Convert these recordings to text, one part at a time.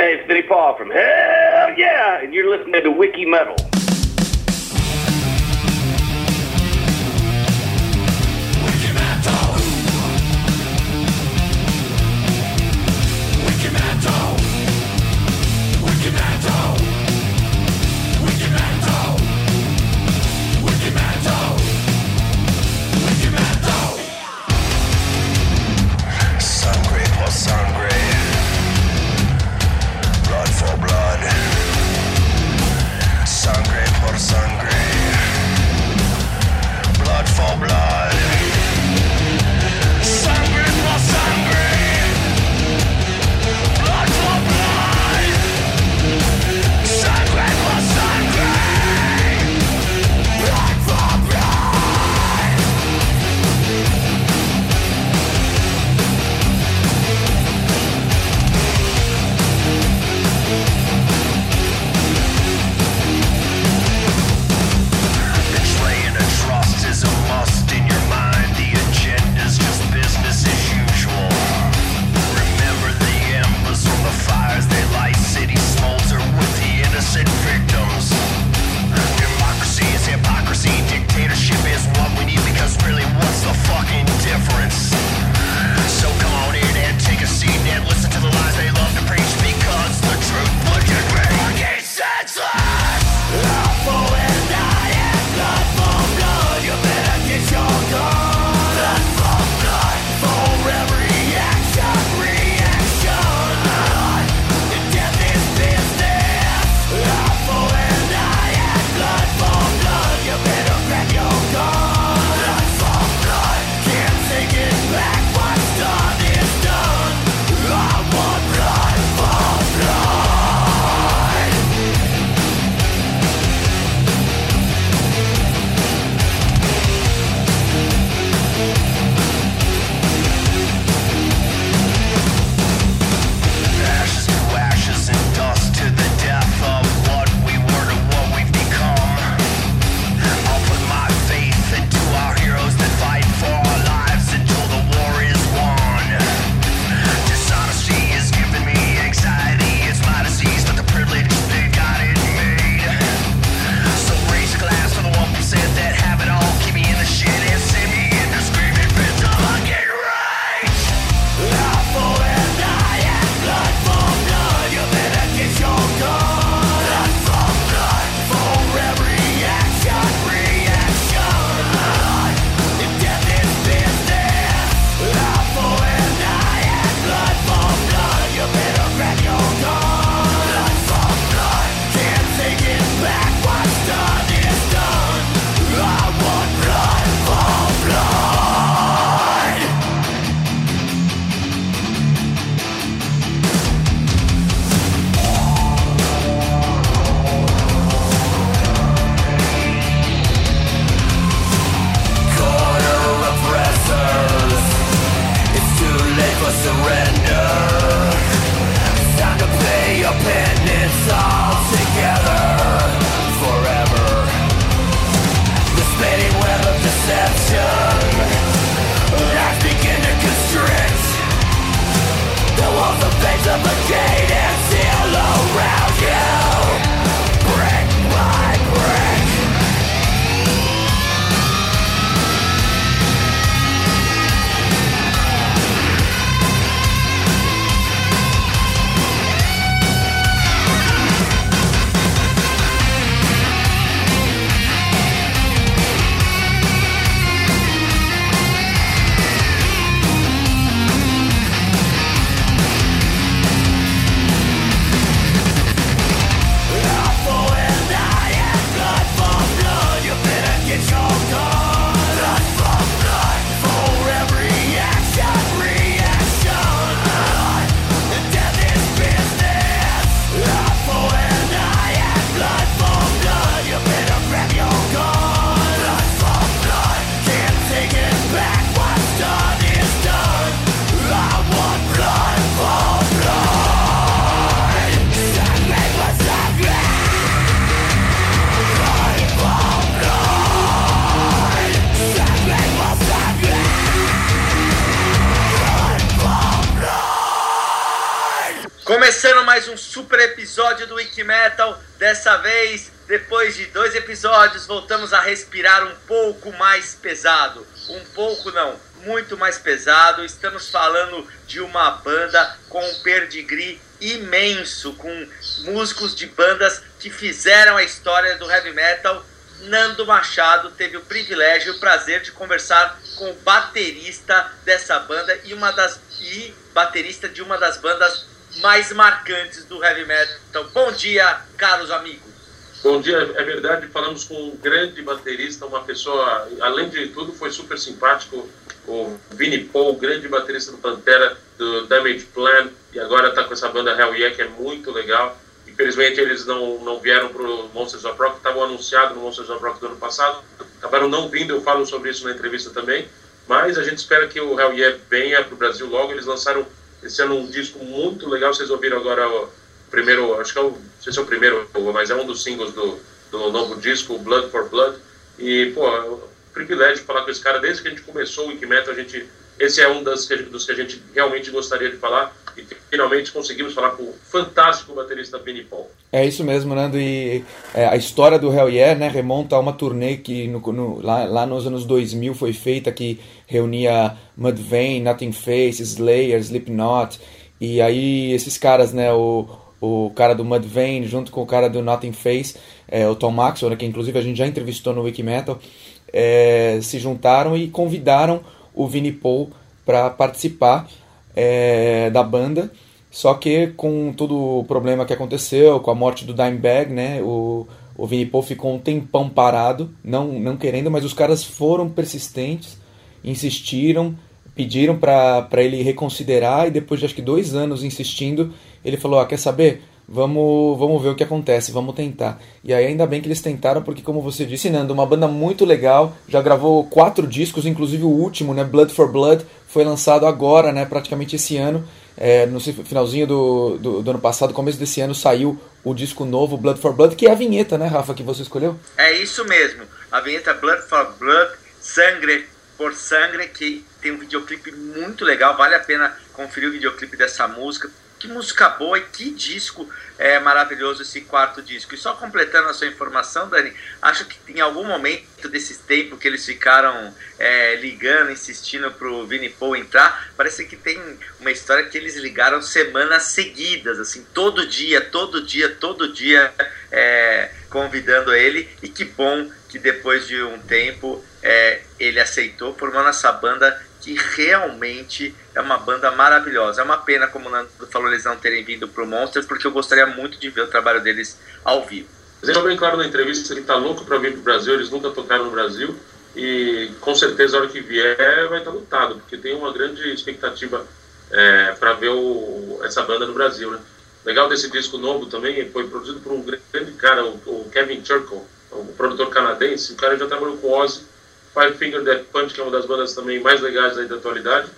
Hey, it's Vinnie Paul from Hell Yeah, and you're listening to Wiki Metal. Começando mais um super episódio do Wiki Metal. Dessa vez, depois de dois episódios, voltamos a respirar um pouco mais pesado. Um pouco não, muito mais pesado. Estamos falando de uma banda com um pedigree imenso, com músicos de bandas que fizeram a história do heavy metal. Nando Machado teve o privilégio e o prazer de conversar com o baterista dessa banda e uma das e baterista de uma das bandas mais marcantes do heavy metal. Bom dia, caros amigos. Bom dia, é verdade, falamos com um grande baterista, uma pessoa, além de tudo, foi super simpático, o Vinnie Paul, grande baterista do Pantera, do Damage Plan, e agora está com essa banda Hell Yeah, que é muito legal. Infelizmente eles não, não vieram para o Monsters of Rock, estavam anunciados no Monsters of Rock do ano passado, acabaram não vindo, eu falo sobre isso na entrevista também, mas a gente espera que o Hell Yeah venha para o Brasil logo, eles lançaram esse ano um disco muito legal. Vocês ouviram agora o primeiro, acho que é o, não sei se é o primeiro, mas é um dos singles do, do novo disco, Blood for Blood. E, pô, é um privilégio falar com esse cara. Desde que a gente começou o Wikimetal, a gente, esse é um das, dos que a gente realmente gostaria de falar. E finalmente conseguimos falar com o fantástico baterista Vinnie Paul. É isso mesmo, Nando. E é, a história do Hell Yeah né, remonta a uma turnê que no, no, lá, lá nos anos 2000 foi feita, que reunia Mudvayne, Nothing Face, Slayer, Slipknot. E aí esses caras, né, o, o cara do Mudvayne junto com o cara do Nothing Face, é, o Tom Maxwell, né, que inclusive a gente já entrevistou no Wikimetal, é, se juntaram e convidaram o Vinnie Paul para participar é, da banda. Só que com todo o problema que aconteceu, com a morte do Dimebag, né, o, o Vinnie Paul ficou um tempão parado, não, não querendo, mas os caras foram persistentes, insistiram, pediram para ele reconsiderar e depois de acho que dois anos insistindo, ele falou, ah, quer saber? Vamos, vamos ver o que acontece, vamos tentar. E aí ainda bem que eles tentaram, porque como você disse, Nando, uma banda muito legal, já gravou quatro discos, inclusive o último, né, Blood for Blood, foi lançado agora, né, praticamente esse ano. É, no finalzinho do, do, do, ano passado, começo desse ano, saiu o disco novo, Blood for Blood, que é a vinheta, né, Rafa, que você escolheu? É isso mesmo, a vinheta Blood for Blood, Sangre por Sangre, que tem um videoclipe muito legal, vale a pena conferir o videoclipe dessa música, que música boa e que disco é, maravilhoso esse quarto disco. E só completando a sua informação, Dani, acho que em algum momento desses tempos que eles ficaram é, ligando, insistindo pro Vinnie Paul entrar, parece que tem uma história que eles ligaram semanas seguidas, assim, todo dia, todo dia, todo dia, é, convidando ele. E que bom que depois de um tempo é, ele aceitou, formando essa banda que realmente é uma banda maravilhosa. É uma pena, como o Nando falou, eles não terem vindo pro Monsters, porque eu gostaria muito de ver o trabalho deles ao vivo. Deixou bem claro na entrevista que tá louco para vir pro Brasil, eles nunca tocaram no Brasil e com certeza a hora que vier vai estar tá porque tem uma grande expectativa é, para ver o, essa banda no Brasil, né? Legal desse disco novo também, foi produzido por um grande cara, o, o Kevin Churchill, um produtor canadense, o cara já trabalhou com Ozzy, Five Finger Death Punch, que é uma das bandas também mais legais aí da atualidade.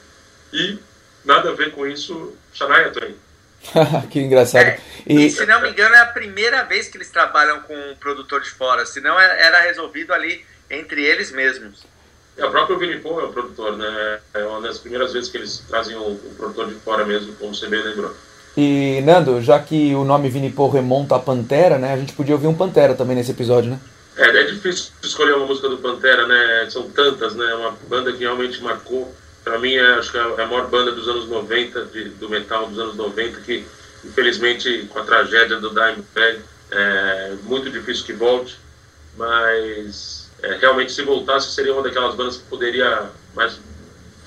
E nada a ver com isso, Shania Twain. que engraçado. É, e... e... se não me engano, é a primeira vez que eles trabalham com um produtor de fora. Senão é, era resolvido ali entre eles mesmos. É, o próprio Vinnie Paul é o produtor, né? É uma das primeiras vezes que eles trazem um, um produtor de fora mesmo, como você bem lembrou. E, Nando, já que o nome Vinnie Paul remonta a Pantera, né? A gente podia ouvir um Pantera também nesse episódio, né? É, é difícil escolher uma música do Pantera, né? São tantas, né? Uma banda que realmente marcou. Para mim, é, acho que é a maior banda dos anos 90, de, do metal dos anos 90, que infelizmente com a tragédia do Dimebag, é muito difícil que volte. Mas é, realmente, se voltasse, seria uma daquelas bandas que poderia mais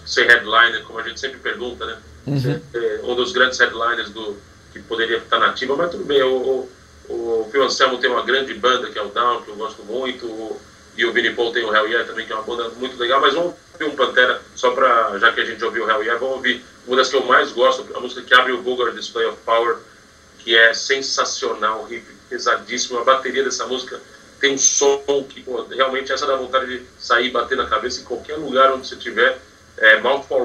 ser headliner, como a gente sempre pergunta, né? Uhum. Ser, é, um dos grandes headliners do, que poderia estar nativa, mas tudo bem. O, o Phil Anselmo tem uma grande banda que é o Down, que eu gosto muito. E o Vinnie Paul tem o Hell Yeah também, que é uma banda muito legal. Mas vamos ouvir um Pantera, só para já que a gente ouviu o Hell Yeah, vamos ouvir uma das que eu mais gosto, a música que abre o Vulgar Display of Power, que é sensacional, riff pesadíssimo. A bateria dessa música tem um som que pô, realmente essa dá vontade de sair bater na cabeça em qualquer lugar onde você estiver. É Mount for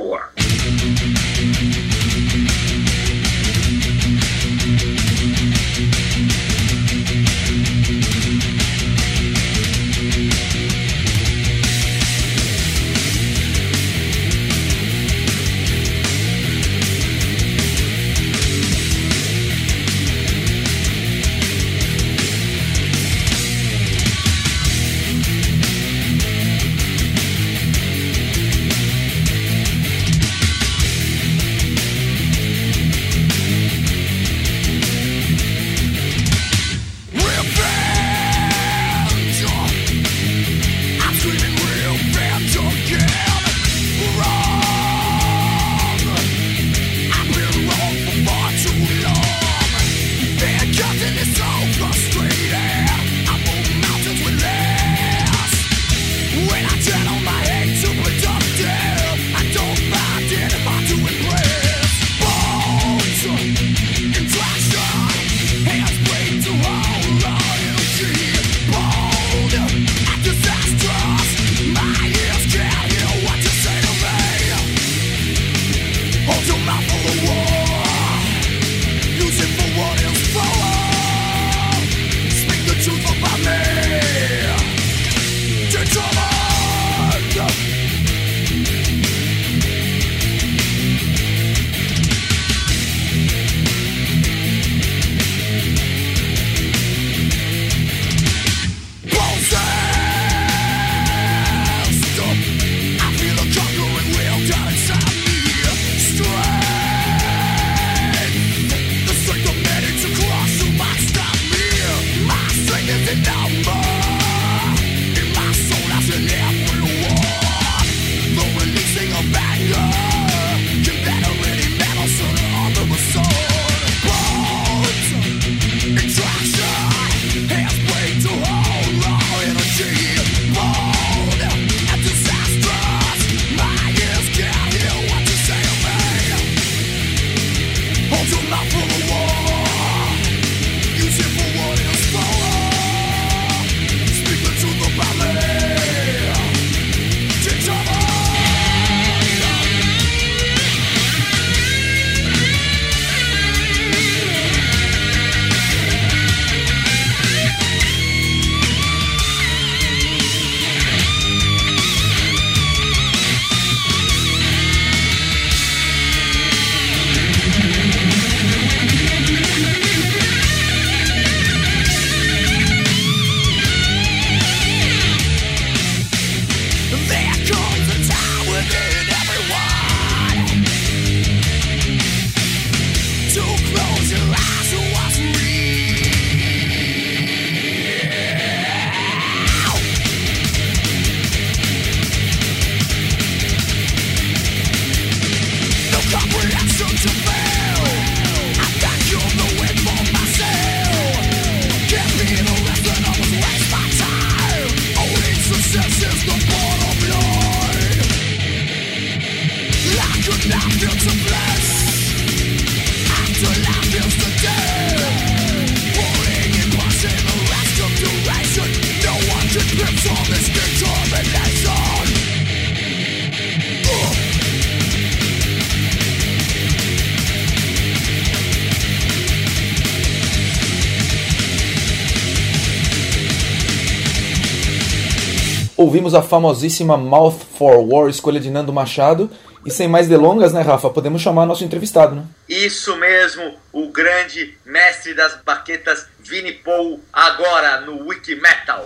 A famosíssima Mouth for War, escolha de Nando Machado. E sem mais delongas, né, Rafa? Podemos chamar nosso entrevistado, né? Isso mesmo, o grande mestre das baquetas, Vini Paul, agora no Wiki Metal.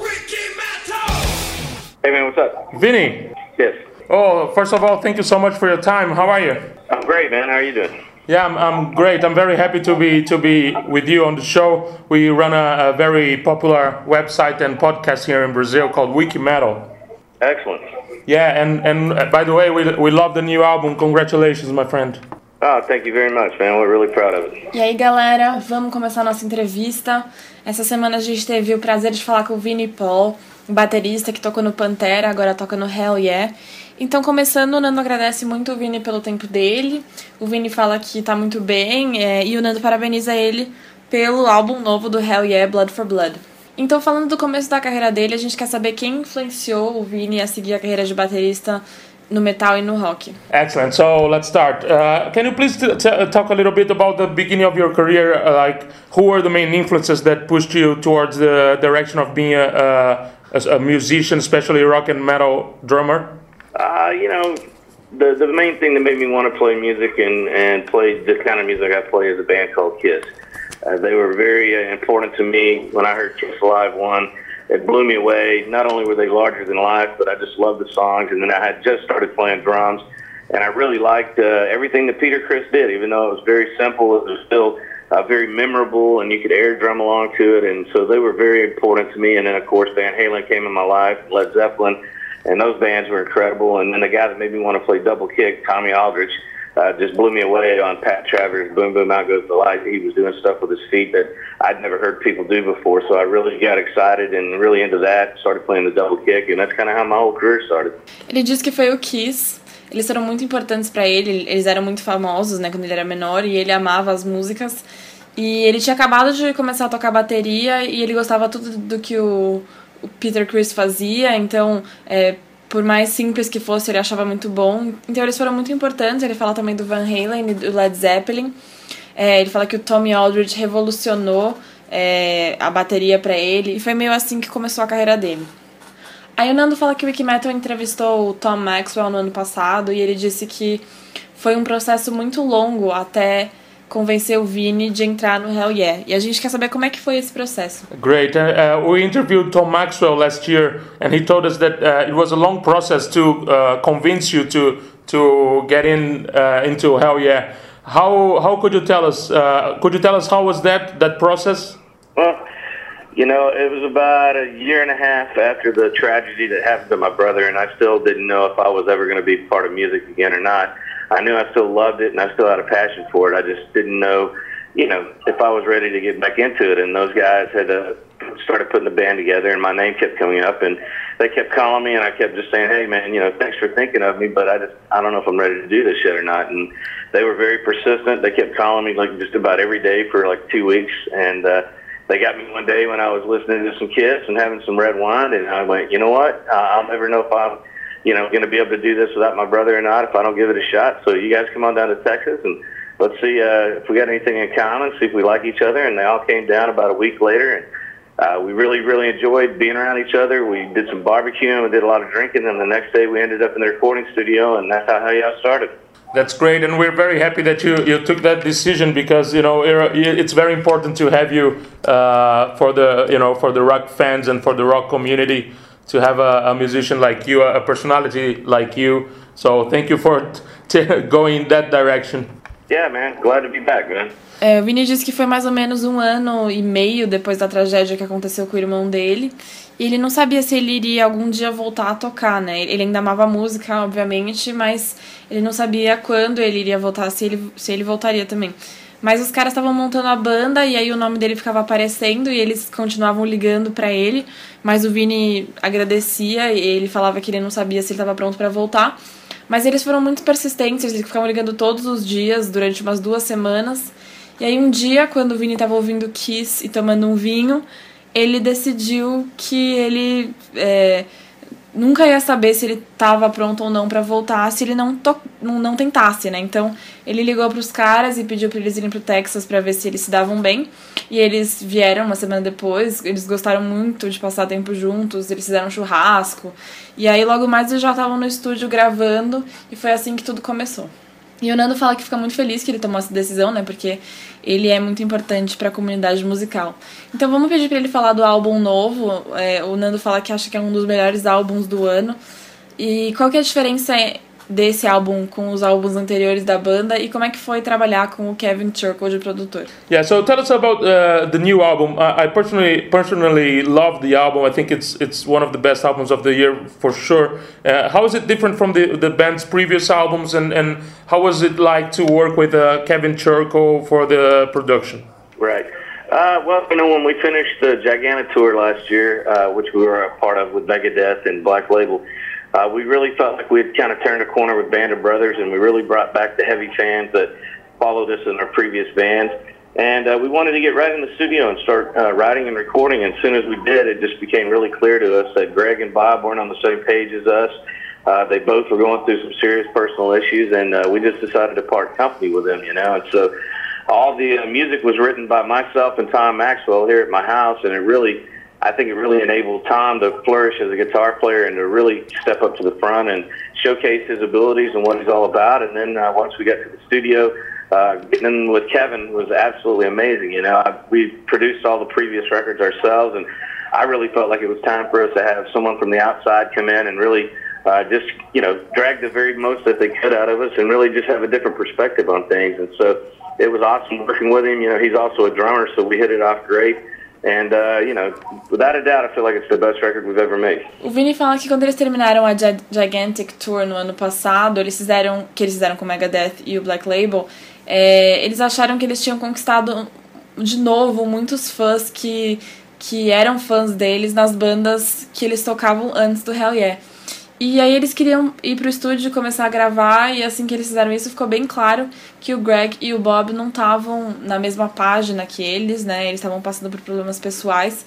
Hey man, what's up? Vinny, Yes. oh, first of all, thank you so much for your time. How are you? I'm great, man. How are you doing? Yeah, I'm, I'm great. I'm very happy to be to be with you on the show. We run a, a very popular website and podcast here in Brazil called Wiki Metal. Excellent. Yeah, and and uh, by the way, we we love the new album. Congratulations, my friend. Oh, thank you very much, man. We're really proud of it. E aí, galera, vamos começar a nossa entrevista. Essa semana a gente teve o prazer de falar com o Vini Paul, um baterista que tocou no Pantera, agora toca no Hell Yeah. Então, começando, o Nando agradece muito o Vini pelo tempo dele. O Vini fala que tá muito bem é, e o Nando parabeniza ele pelo álbum novo do Hell Yeah, Blood for Blood. Então, falando do começo da carreira dele, a gente quer saber quem influenciou o Vini a seguir a carreira de baterista no metal e no rock. Excellent. So let's start. Uh, can you please t- t- talk a little bit about the beginning of your career? Uh, like, who were the main influences that pushed you towards the direction of being a, a, a musician, especially rock and metal drummer? Uh, you know, the the main thing that made me want to play music and and play the kind of music I play is a band called Kiss. Uh, they were very uh, important to me when I heard Kiss Live one. It blew me away. Not only were they larger than life, but I just loved the songs. And then I had just started playing drums, and I really liked uh, everything that Peter Chris did. Even though it was very simple, it was still uh, very memorable, and you could air drum along to it. And so they were very important to me. And then of course Van Halen came in my life, Led Zeppelin and those bands were incredible. And then the guy that made me want to play double kick, Tommy Aldrich, uh, just blew me away on Pat Travers' Boom Boom Out Goes the Light. He was doing stuff with his feet that I'd never heard people do before. So I really got excited and really into that. Started playing the double kick, and that's kind of how my whole career started. Ele disse que foi o Kiss. Eles foram muito importantes pra ele, eles eram muito famosos, né, quando ele era menor, e ele amava as músicas. E ele tinha acabado de começar a tocar bateria e ele gostava tudo do que o, o Peter Chris fazia, então, é, por mais simples que fosse, ele achava muito bom. Então eles foram muito importantes. Ele fala também do Van Halen e do Led Zeppelin. É, ele fala que o Tommy Aldridge revolucionou é, a bateria pra ele, e foi meio assim que começou a carreira dele. Aí o Nando fala que o Wikimetal entrevistou o Tom Maxwell no ano passado e ele disse que foi um processo muito longo até convencer o Vini de entrar no Hell Yeah. E a gente quer saber como é que foi esse processo. Great. Uh, uh, we interviewed Tom Maxwell last year, and he told us that uh, it was a long process to uh, convince you to to get in uh, into Hell Yeah. How how could you tell us? Uh, could you tell us how was that that process? Well, you know, it was about a year and a half after the tragedy that happened to my brother, and I still didn't know if I was ever going to be part of music again or not. I knew I still loved it, and I still had a passion for it. I just didn't know, you know, if I was ready to get back into it. And those guys had uh, started putting the band together, and my name kept coming up, and they kept calling me, and I kept just saying, "Hey, man, you know, thanks for thinking of me, but I just I don't know if I'm ready to do this yet or not." And they were very persistent. They kept calling me like just about every day for like two weeks, and uh, they got me one day when I was listening to some Kiss and having some red wine, and I went, you know what? Uh, I'll never know if I'm, you know, going to be able to do this without my brother or not if I don't give it a shot. So you guys come on down to Texas and let's see uh, if we got anything in common, see if we like each other. And they all came down about a week later, and uh, we really, really enjoyed being around each other. We did some barbecuing, we did a lot of drinking, and the next day we ended up in the recording studio, and that's how Yeah started. That's great, and we're very happy that you, you took that decision because you know it's very important to have you uh, for the you know for the rock fans and for the rock community to have a, a musician like you, a personality like you. So thank you for t- going that direction. Yeah, man, glad to be back, man. É, o Vini disse que foi mais ou menos um ano e meio depois da tragédia que aconteceu com o irmão dele. E ele não sabia se ele iria algum dia voltar a tocar, né? Ele ainda amava música, obviamente, mas ele não sabia quando ele iria voltar, se ele, se ele voltaria também. Mas os caras estavam montando a banda e aí o nome dele ficava aparecendo e eles continuavam ligando para ele, mas o Vini agradecia e ele falava que ele não sabia se ele estava pronto para voltar. Mas eles foram muito persistentes, eles ficavam ligando todos os dias durante umas duas semanas. E aí um dia, quando o Vini estava ouvindo Kiss e tomando um vinho, ele decidiu que ele é, nunca ia saber se ele estava pronto ou não para voltar se ele não, não, não tentasse, né? Então ele ligou para os caras e pediu para eles irem pro Texas para ver se eles se davam bem. E eles vieram uma semana depois, eles gostaram muito de passar tempo juntos, eles fizeram um churrasco. E aí logo mais eles já estavam no estúdio gravando e foi assim que tudo começou. E o Nando fala que fica muito feliz que ele tomou essa decisão, né? Porque ele é muito importante para a comunidade musical. Então vamos pedir para ele falar do álbum novo. É, o Nando fala que acha que é um dos melhores álbuns do ano. E qual que é a diferença desse álbum com os álbuns anteriores da banda e como é que foi trabalhar com o Kevin Churko de produtor? Yeah, so tell us about uh, the new album. I, I personally personally love the album. I think it's it's one of the best albums of the year for sure. Uh, how is it different from the the band's previous albums and and how was it like to work with uh, Kevin Churko for the production? Right. Uh, well, you know, when we finished the Gigantic tour last year, uh, which we were a part of with Megadeth and Black Label, uh, we really felt like we had kind of turned a corner with Band of Brothers, and we really brought back the heavy fans that followed us in our previous bands. And uh, we wanted to get right in the studio and start uh, writing and recording. And as soon as we did, it just became really clear to us that Greg and Bob weren't on the same page as us. Uh, they both were going through some serious personal issues, and uh, we just decided to part company with them, you know. And so all the uh, music was written by myself and Tom Maxwell here at my house, and it really I think it really enabled Tom to flourish as a guitar player and to really step up to the front and showcase his abilities and what he's all about. And then uh, once we got to the studio, uh, getting in with Kevin was absolutely amazing. You know, I, we produced all the previous records ourselves, and I really felt like it was time for us to have someone from the outside come in and really uh, just, you know, drag the very most that they could out of us and really just have a different perspective on things. And so it was awesome working with him. You know, he's also a drummer, so we hit it off great. And, uh, you know, without a doubt, I feel like it's the best record we've ever made. O Vini fala que quando eles terminaram a Gigantic Tour no ano passado, eles fizeram, que eles fizeram com o Megadeth e o Black Label, é, eles acharam que eles tinham conquistado de novo muitos fãs que, que eram fãs deles nas bandas que eles tocavam antes do Hell Yeah. E aí eles queriam ir pro estúdio começar a gravar, e assim que eles fizeram isso, ficou bem claro que o Greg e o Bob não estavam na mesma página que eles, né? Eles estavam passando por problemas pessoais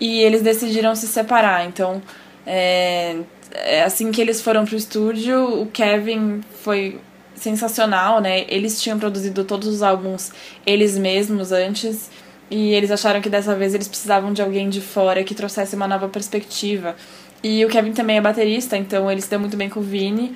e eles decidiram se separar. Então, é, é assim que eles foram pro estúdio, o Kevin foi sensacional, né? Eles tinham produzido todos os álbuns eles mesmos antes. E eles acharam que dessa vez eles precisavam de alguém de fora que trouxesse uma nova perspectiva. E o Kevin também é baterista, então ele se deu muito bem com o Vini.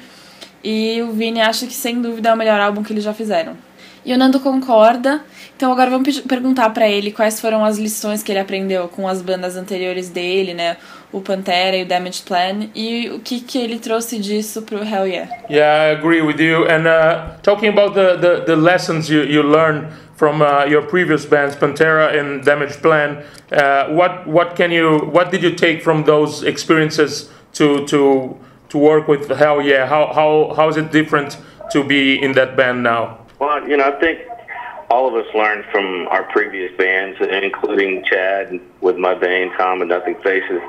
E o Vini acha que sem dúvida é o melhor álbum que eles já fizeram. E o Nando concorda. Então agora vamos perguntar para ele quais foram as lições que ele aprendeu com as bandas anteriores dele, né? O Pantera e o Damage Plan e o que que ele trouxe disso pro Hell Yeah. Yeah, I agree with you. And uh, talking about the, the, the lessons you, you learned from uh, your previous bands, Pantera and Damage Plan. Uh, what what can you what did you take from those experiences to to to work with Hell Yeah? How how how is it different to be in that band now? Well, you know, I think all of us learned from our previous bands, including Chad with my Mudvayne, Tom, and Nothing Faces.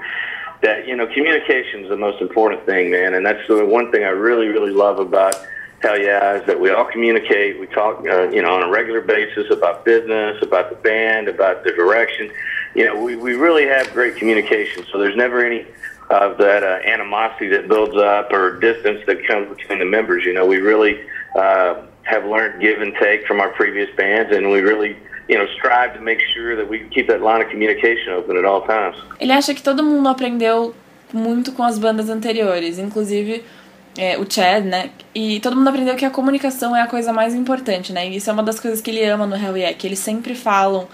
That you know, communication is the most important thing, man, and that's the one thing I really, really love about Hell yeah, is that we all communicate. We talk, uh, you know, on a regular basis about business, about the band, about the direction. You know, we, we really have great communication. So there's never any of that uh, animosity that builds up or distance that comes between the members. You know, we really uh, have learned give and take from our previous bands, and we really Ele acha que todo mundo aprendeu muito com as bandas anteriores, inclusive é, o Chad, né? E todo mundo aprendeu que a comunicação é a coisa mais importante, né? E isso é uma das coisas que ele ama no Hell Yeah, que eles sempre falam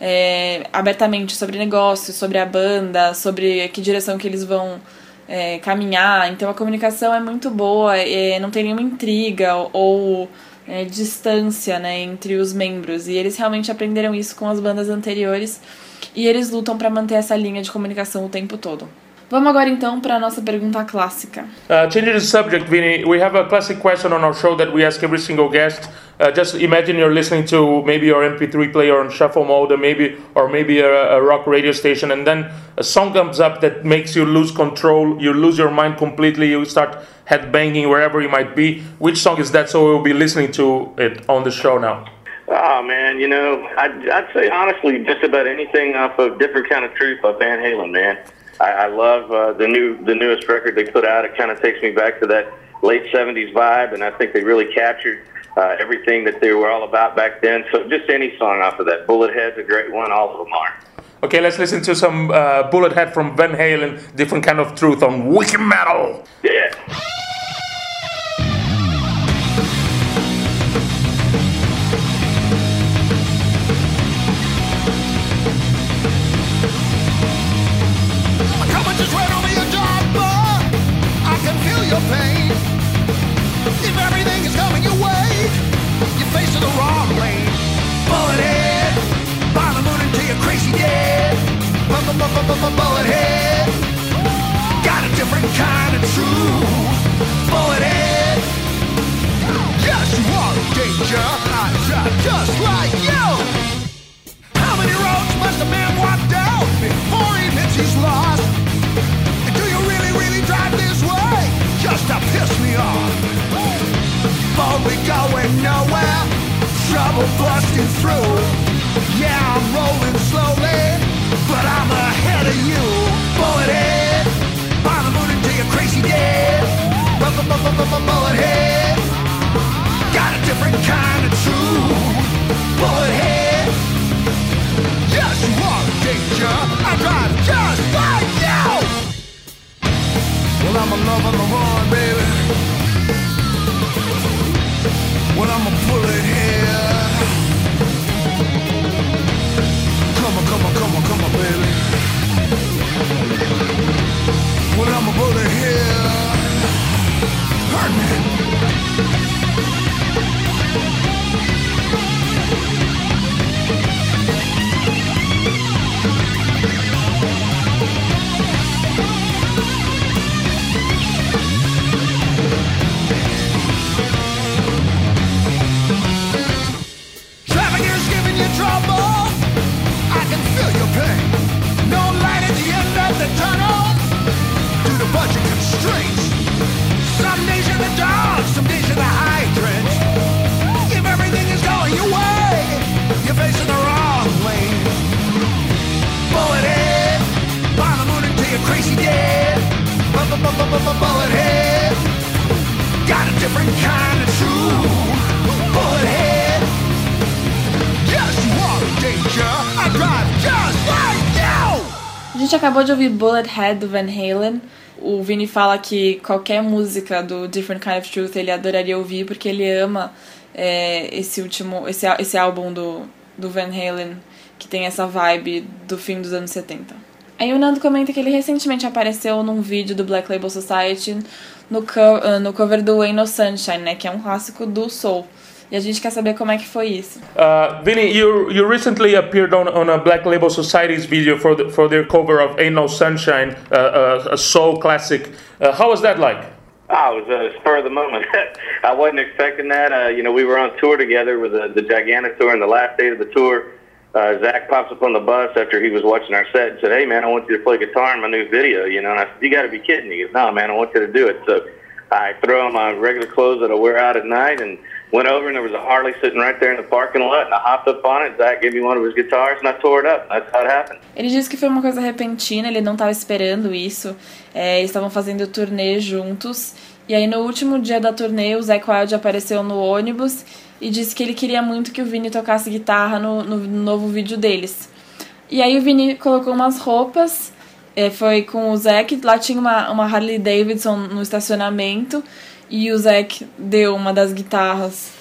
é, abertamente sobre negócios, sobre a banda, sobre que direção que eles vão é, caminhar. Então a comunicação é muito boa, é, não tem nenhuma intriga ou é, distância né, entre os membros. E eles realmente aprenderam isso com as bandas anteriores e eles lutam para manter essa linha de comunicação o tempo todo. Vamos agora então para a nossa pergunta clássica. Uh, changing the subject, Vinny, we have a classic question on our show that we ask every single guest. Uh, just imagine you're listening to maybe your MP3 player on shuffle mode, or maybe or maybe a, a, rock radio station, and then a song comes up that makes you lose control. You lose your mind completely. You start headbanging wherever you might be. Which song is that? So we'll be listening to it on the show now. Oh man, you know, I'd, I'd say honestly, just about anything off of "Different Kind of Truth" by Van Halen, man. I, I love uh, the new the newest record they put out. It kind of takes me back to that late '70s vibe, and I think they really captured uh, everything that they were all about back then. So just any song off of that. Bullet Head's a great one. All of them are. Okay, let's listen to some uh, Bullet Head from Van Halen, different kind of truth on Wicked Metal. Yeah. Just like you. How many roads must a man walk down before he admits he's lost? And do you really, really drive this way just to piss me off? But we going nowhere, trouble busting through. Yeah, I'm rolling slowly, but I'm ahead of you. Bullet head, the moon until you're crazy dead. Bu- bu- bu- bu- bu- bu- Bullet head, got a different kind of truth. Are. I drive just like you. Well, I'm a love on the run, baby. Well, I'm a bullet head. Acabou de ouvir Bullet Head do Van Halen. O Vini fala que qualquer música do Different Kind of Truth ele adoraria ouvir porque ele ama é, esse último, esse, esse álbum do, do Van Halen que tem essa vibe do fim dos anos 70. Aí o Nando comenta que ele recentemente apareceu num vídeo do Black Label Society no, co ah, no cover do Ain't No Sunshine, né, que é um clássico do soul. E a gente quer saber como é que foi isso. Uh, Vinny, you you recently appeared on, on a Black Label Society's video for the, for their cover of Ain't No Sunshine, uh, uh, a soul classic. Uh, how was that like? Ah, it was a spur of the moment. I wasn't expecting that. Uh, you know, we were on tour together with the, the Gigantic tour, and the last day of the tour, uh, Zach pops up on the bus after he was watching our set and said, "Hey, man, I want you to play guitar in my new video." You know, and I said, "You got to be kidding me!" He goes, "No, man, I want you to do it." So I throw on my regular clothes that I wear out at night and went over, and there was a Harley sitting right there in the parking lot, and I hopped up on it. Zach gave me one of his guitars, and I tore it up. That's how it happened. Ele disse que foi uma coisa repentina, ele não estava esperando isso. É, eles estavam fazendo turnê juntos. E aí, no último dia da turnê, o Zac Wild apareceu no ônibus e disse que ele queria muito que o Vini tocasse guitarra no, no novo vídeo deles. E aí, o Vini colocou umas roupas, é, foi com o Zac. Lá tinha uma, uma Harley Davidson no estacionamento. E o Zac deu uma das guitarras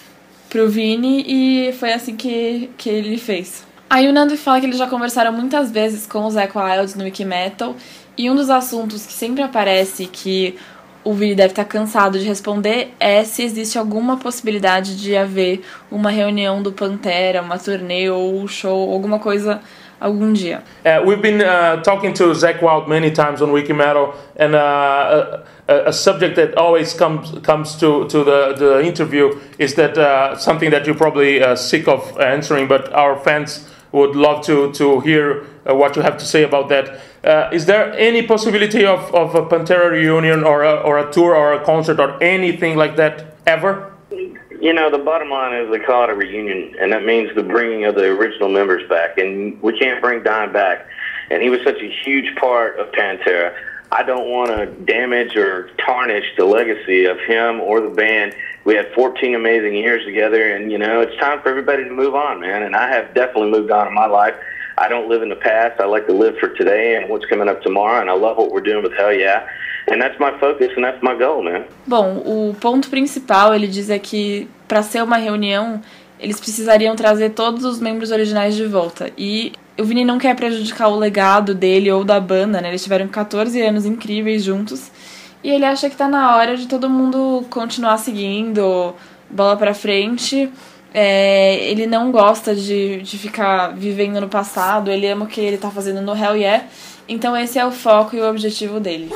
pro Vini e foi assim que, que ele fez. Aí o Nando fala que eles já conversaram muitas vezes com o Zac Wild no Wiki Metal e um dos assuntos que sempre aparece que o Vini deve estar cansado de responder é se existe alguma possibilidade de haver uma reunião do Pantera, uma turnê ou um show, alguma coisa algum dia. Uh, we've been uh, talking to Zach Wild many times on Wiki Metal, and uh, a, a subject that always comes comes to, to the, the interview is that uh, something that you're probably uh, sick of answering, but our fans would love to, to hear uh, what you have to say about that. Is there any possibility of, of a Pantera reunion or a, or a tour or a concert or anything like that ever? You know, the bottom line is they call it a reunion, and that means the bringing of the original members back. And we can't bring Don back. and he was such a huge part of Pantera. I don't want to damage or tarnish the legacy of him or the band. We had 14 amazing years together, and you know it's time for everybody to move on, man. And I have definitely moved on in my life. I don't live in the past. I like to live for today and what's coming up tomorrow. And I love what we're doing with Hell Yeah. And that's my focus and that's my goal, man. Bom, o ponto principal, ele diz é que para ser uma reunião, eles precisariam trazer todos os membros originais de volta. E o Vini não quer prejudicar o legado dele ou da banda, né? Eles tiveram 14 anos incríveis juntos. E ele acha que tá na hora de todo mundo continuar seguindo, bola pra frente. É, ele não gosta de, de ficar vivendo no passado, ele ama o que ele tá fazendo no Hell Yeah. Então esse é o foco e o objetivo dele.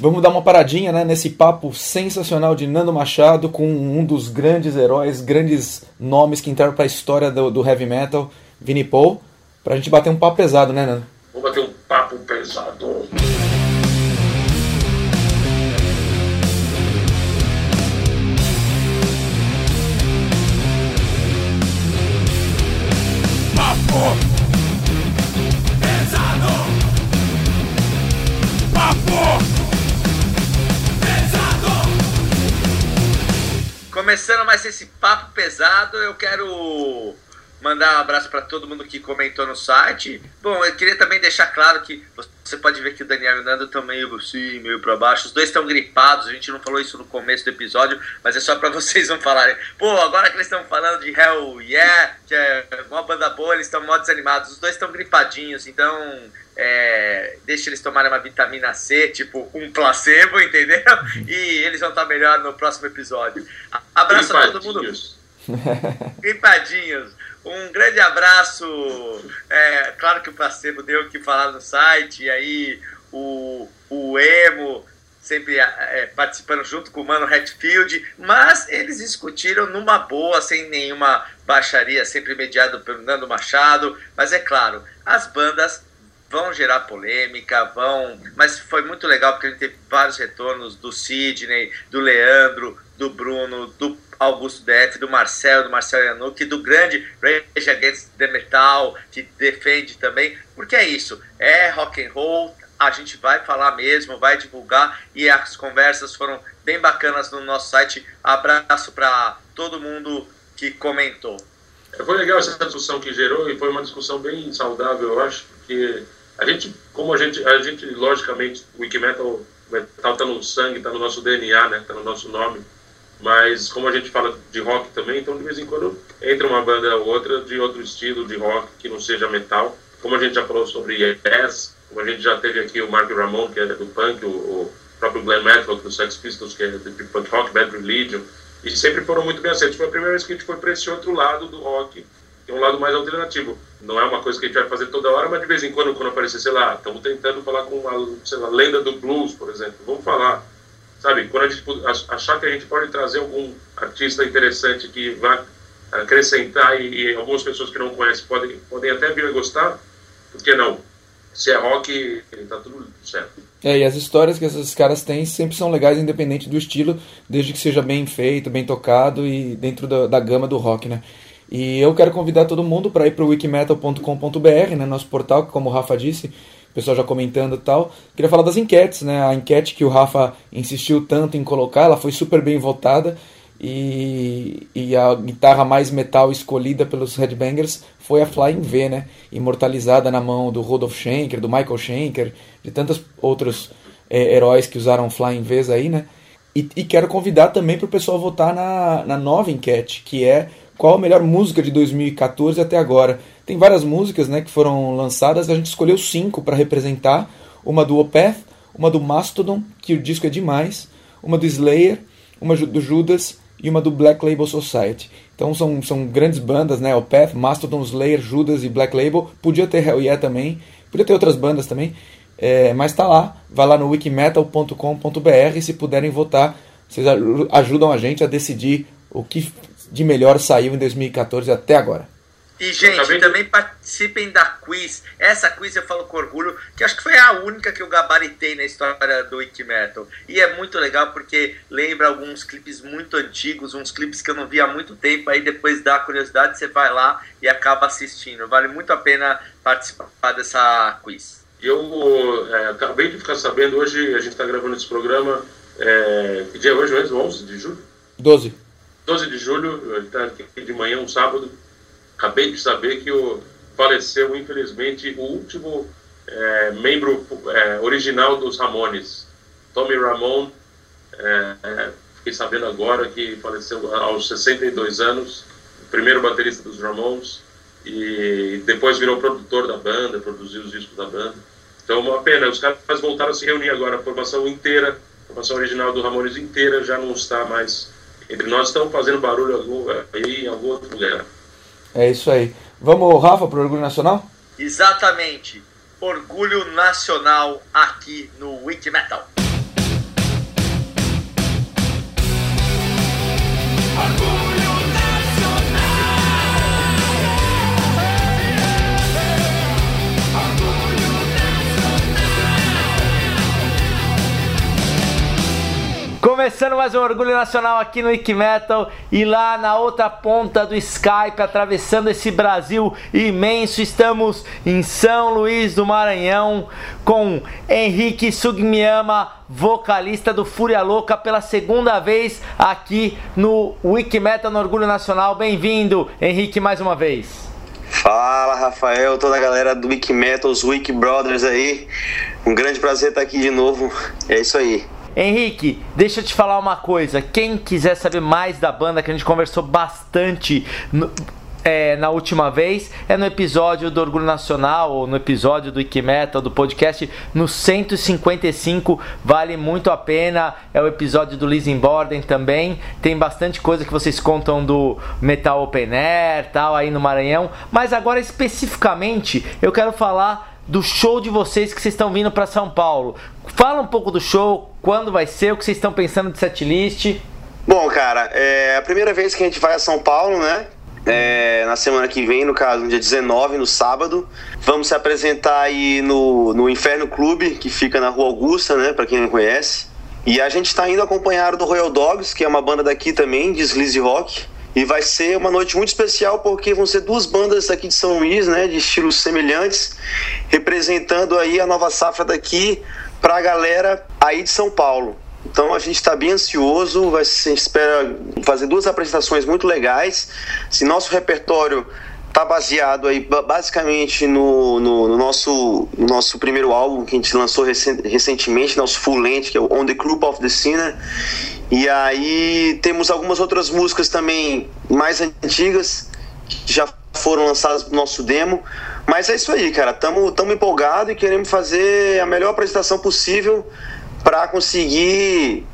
Vamos dar uma paradinha né, nesse papo sensacional de Nando Machado com um dos grandes heróis, grandes nomes que entraram para a história do, do, heavy metal, Vini Paul, pra gente bater um papo pesado, né, Nando? Vamos bater um papo pesado. Começando mais esse papo pesado, eu quero mandar um abraço para todo mundo que comentou no site. Bom, eu queria também deixar claro que você pode ver que o Daniel e o Nando estão meio assim, meio para baixo. Os dois estão gripados, a gente não falou isso no começo do episódio, mas é só para vocês não falarem. Pô, agora que eles estão falando de Hell Yeah, que é uma banda boa, eles estão mó desanimados. Os dois estão gripadinhos, então é, deixa eles tomarem uma vitamina C, tipo um placebo, entendeu? E eles vão estar melhor no próximo episódio. Abraço a todo mundo. Gripadinhos. Um grande abraço. É, claro que o placebo deu que falar no site, e aí o, o Emo sempre é, participando junto com o Mano Hatfield, mas eles discutiram numa boa, sem nenhuma baixaria, sempre mediado pelo Nando Machado. Mas é claro, as bandas vão gerar polêmica, vão. Mas foi muito legal porque a gente teve vários retornos do Sidney, do Leandro, do Bruno, do Augusto Def, do Marcel, do Marcel Yanuki, do grande Rage Against the Metal, que defende também, porque é isso, é rock and roll, a gente vai falar mesmo, vai divulgar e as conversas foram bem bacanas no nosso site. Abraço para todo mundo que comentou. Foi legal essa discussão que gerou e foi uma discussão bem saudável, eu acho, porque a gente, como a gente, a gente logicamente, o Wikimetal metal tá no sangue, tá no nosso DNA, né, tá no nosso nome. Mas como a gente fala de rock também, então de vez em quando entra uma banda ou outra de outro estilo de rock que não seja metal. Como a gente já falou sobre Yes, como a gente já teve aqui o Mark Ramon, que é do punk, o, o próprio Glenn Matlock do Sex Pistols, que é de punk rock, Bad Religion, e sempre foram muito bem aceitos. Foi a primeira vez que a gente foi para esse outro lado do rock, que é um lado mais alternativo. Não é uma coisa que a gente vai fazer toda hora, mas de vez em quando, quando aparecer, sei lá, estamos tentando falar com uma, sei lá, lenda do blues, por exemplo. Vamos falar sabe, quando a gente achar que a gente pode trazer algum artista interessante que vá acrescentar e, e algumas pessoas que não conhecem podem, podem até vir a gostar, por que não? Se é rock, tá tudo certo. É, e as histórias que esses caras têm sempre são legais, independente do estilo, desde que seja bem feito, bem tocado e dentro da, da gama do rock, né? E eu quero convidar todo mundo para ir para o wikimetal.com.br, né, nosso portal, que como o Rafa disse, pessoal já comentando e tal. Queria falar das enquetes, né? A enquete que o Rafa insistiu tanto em colocar, ela foi super bem votada. E, e a guitarra mais metal escolhida pelos Headbangers foi a Flying V, né? Imortalizada na mão do Rudolf Schenker, do Michael Schenker, de tantos outros é, heróis que usaram Flying Vs aí, né? E, e quero convidar também para o pessoal votar na, na nova enquete, que é qual a melhor música de 2014 até agora. Tem várias músicas né, que foram lançadas, a gente escolheu cinco para representar. Uma do Opeth, uma do Mastodon, que o disco é demais, uma do Slayer, uma do Judas e uma do Black Label Society. Então são, são grandes bandas, né? Opeth, Mastodon, Slayer, Judas e Black Label. Podia ter Hell Yeah também, podia ter outras bandas também, é, mas tá lá. Vai lá no wikimetal.com.br e se puderem votar, vocês ajudam a gente a decidir o que de melhor saiu em 2014 até agora. E, gente, acabei também participem da quiz. Essa quiz eu falo com orgulho, que acho que foi a única que eu gabaritei na história do Wiki Metal. E é muito legal porque lembra alguns clipes muito antigos, uns clipes que eu não vi há muito tempo. Aí depois dá curiosidade, você vai lá e acaba assistindo. Vale muito a pena participar dessa quiz. Eu é, acabei de ficar sabendo, hoje a gente está gravando esse programa, é, que dia é hoje mesmo? 11 de julho? 12. 12 de julho, de manhã, um sábado. Acabei de saber que o, faleceu, infelizmente, o último é, membro é, original dos Ramones, Tommy Ramone. É, é, fiquei sabendo agora que faleceu aos 62 anos, o primeiro baterista dos Ramones, e depois virou produtor da banda, produziu os discos da banda. Então, uma pena, os caras voltaram a se reunir agora, a formação inteira, a formação original do Ramones inteira já não está mais entre nós, estão fazendo barulho algum- aí em algum outro lugar. É isso aí. Vamos, Rafa, pro Orgulho Nacional? Exatamente. Orgulho nacional aqui no Wiki Metal. Começando mais um Orgulho Nacional aqui no Wiki Metal e lá na outra ponta do Skype, atravessando esse Brasil imenso, estamos em São Luís do Maranhão com Henrique Sugmiyama, vocalista do Fúria Louca, pela segunda vez aqui no Wiki Metal no Orgulho Nacional. Bem-vindo, Henrique, mais uma vez. Fala, Rafael, toda a galera do Wiki Metal, os Wiki Brothers aí. Um grande prazer estar aqui de novo. É isso aí. Henrique, deixa eu te falar uma coisa. Quem quiser saber mais da banda, que a gente conversou bastante no- é, na última vez, é no episódio do Orgulho Nacional, ou no episódio do Wikimetal, do podcast, no 155. Vale muito a pena. É o episódio do Lizzie Borden também. Tem bastante coisa que vocês contam do Metal Open Air, tal, aí no Maranhão. Mas agora, especificamente, eu quero falar do show de vocês que vocês estão vindo para São Paulo. Fala um pouco do show, quando vai ser, o que vocês estão pensando de setlist. Bom, cara, é a primeira vez que a gente vai a São Paulo, né? É, na semana que vem, no caso, no dia 19, no sábado. Vamos se apresentar aí no, no Inferno Clube, que fica na Rua Augusta, né? Pra quem não conhece. E a gente tá indo acompanhado do Royal Dogs, que é uma banda daqui também, de sleazy rock. E vai ser uma noite muito especial porque vão ser duas bandas aqui de São Luís, né, de estilos semelhantes, representando aí a nova safra daqui para a galera aí de São Paulo. Então a gente está bem ansioso, vai gente espera fazer duas apresentações muito legais. Se nosso repertório tá baseado aí ba- basicamente no, no, no nosso, no nosso primeiro álbum que a gente lançou recen- recentemente, nosso full length, que é o On the Group of the Sinner. E aí temos algumas outras músicas também mais antigas que já foram lançadas no nosso demo. Mas é isso aí, cara. Tamo, tamo empolgado e queremos fazer a melhor apresentação possível para conseguir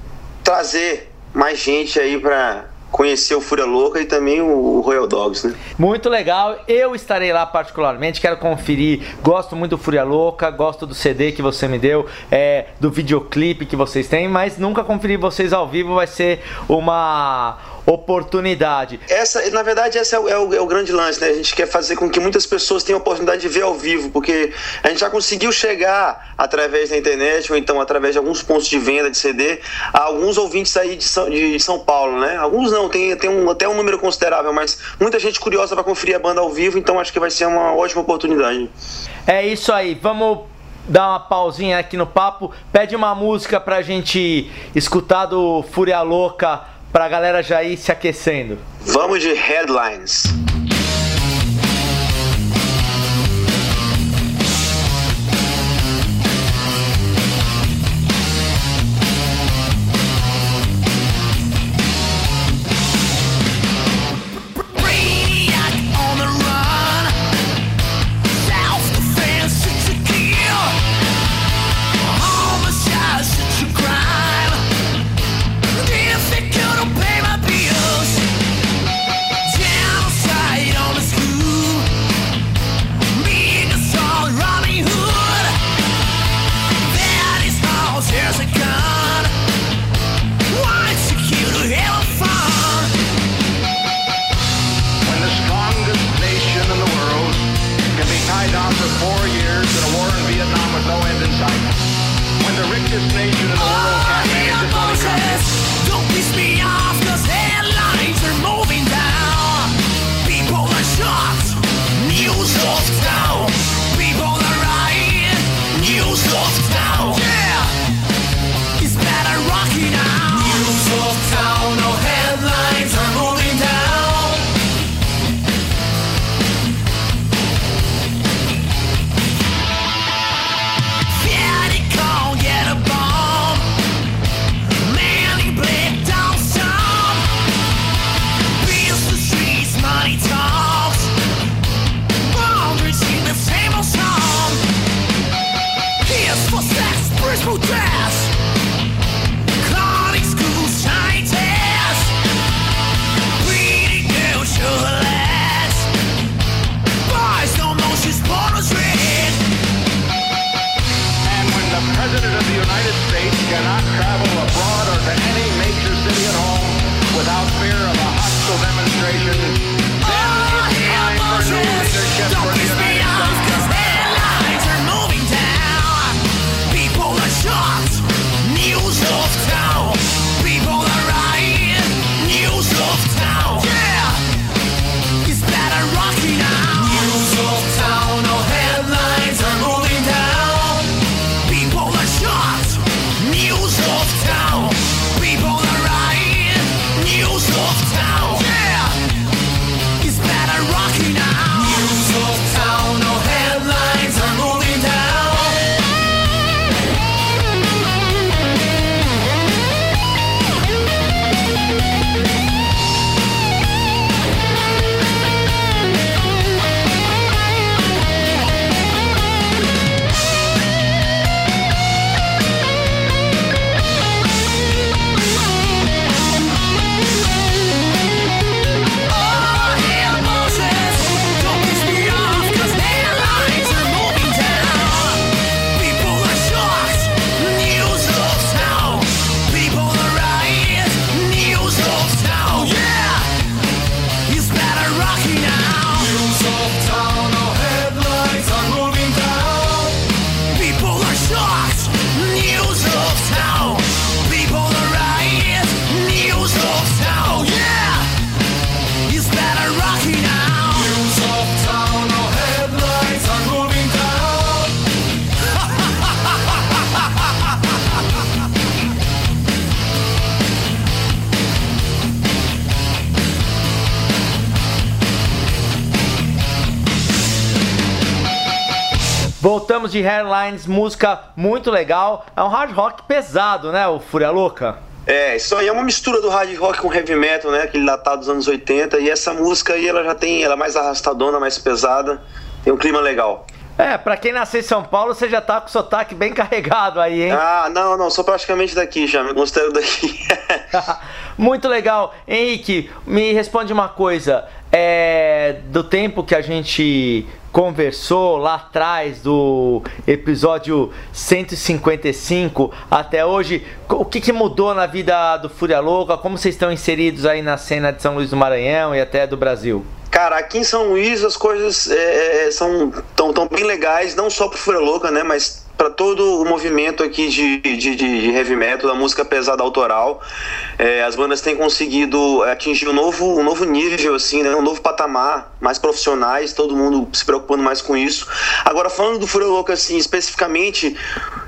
trazer mais gente aí para conhecer o Fúria Louca e também o Royal Dogs, né? Muito legal, eu estarei lá particularmente, quero conferir. Gosto muito do Fúria Louca, gosto do CD que você me deu, é, do videoclipe que vocês têm, mas nunca conferi vocês ao vivo, vai ser uma oportunidade. Essa, na verdade, esse é o, é o- é o grande lance, né? A gente quer fazer com que muitas pessoas tenham a oportunidade de ver ao vivo, porque a gente já conseguiu chegar através da internet ou então através de alguns pontos de venda de CD a alguns ouvintes aí de São, de São Paulo, né? Alguns não, tem, tem um, até um número considerável, mas muita gente curiosa para conferir a banda ao vivo, então acho que vai ser uma ótima oportunidade. É isso aí, vamos dar uma pausinha aqui no papo. Pede uma música pra gente escutar do Fúria Louca pra galera já ir se aquecendo. Vamos de headlines. De Hairlines, música muito legal. É um hard rock pesado, né, o Fúria Louca? É, isso aí é uma mistura do hard rock com heavy metal, né? Aquele datado dos anos 80. E essa música aí, ela já tem, ela é mais arrastadona, mais pesada. Tem um clima legal. É, pra quem nasceu em São Paulo, você já tá com o sotaque bem carregado aí, hein? Ah, não, não, sou praticamente daqui já, me considero daqui. Muito legal. Henrique, me responde uma coisa. É, do tempo que a gente conversou lá atrás do episódio 155 até hoje, o que, que mudou na vida do Fúria Louca? Como vocês estão inseridos aí na cena de São Luís do Maranhão e até do Brasil? Cara, aqui em São Luís as coisas é, são tão, tão bem legais, não só pro Fúria Louca, né? Mas para todo o movimento aqui de, de, de heavy metal, da música pesada autoral. É, as bandas têm conseguido atingir um novo, um novo nível, assim, né? um novo patamar, mais profissionais, todo mundo se preocupando mais com isso. Agora, falando do Fúria Louca, assim, especificamente,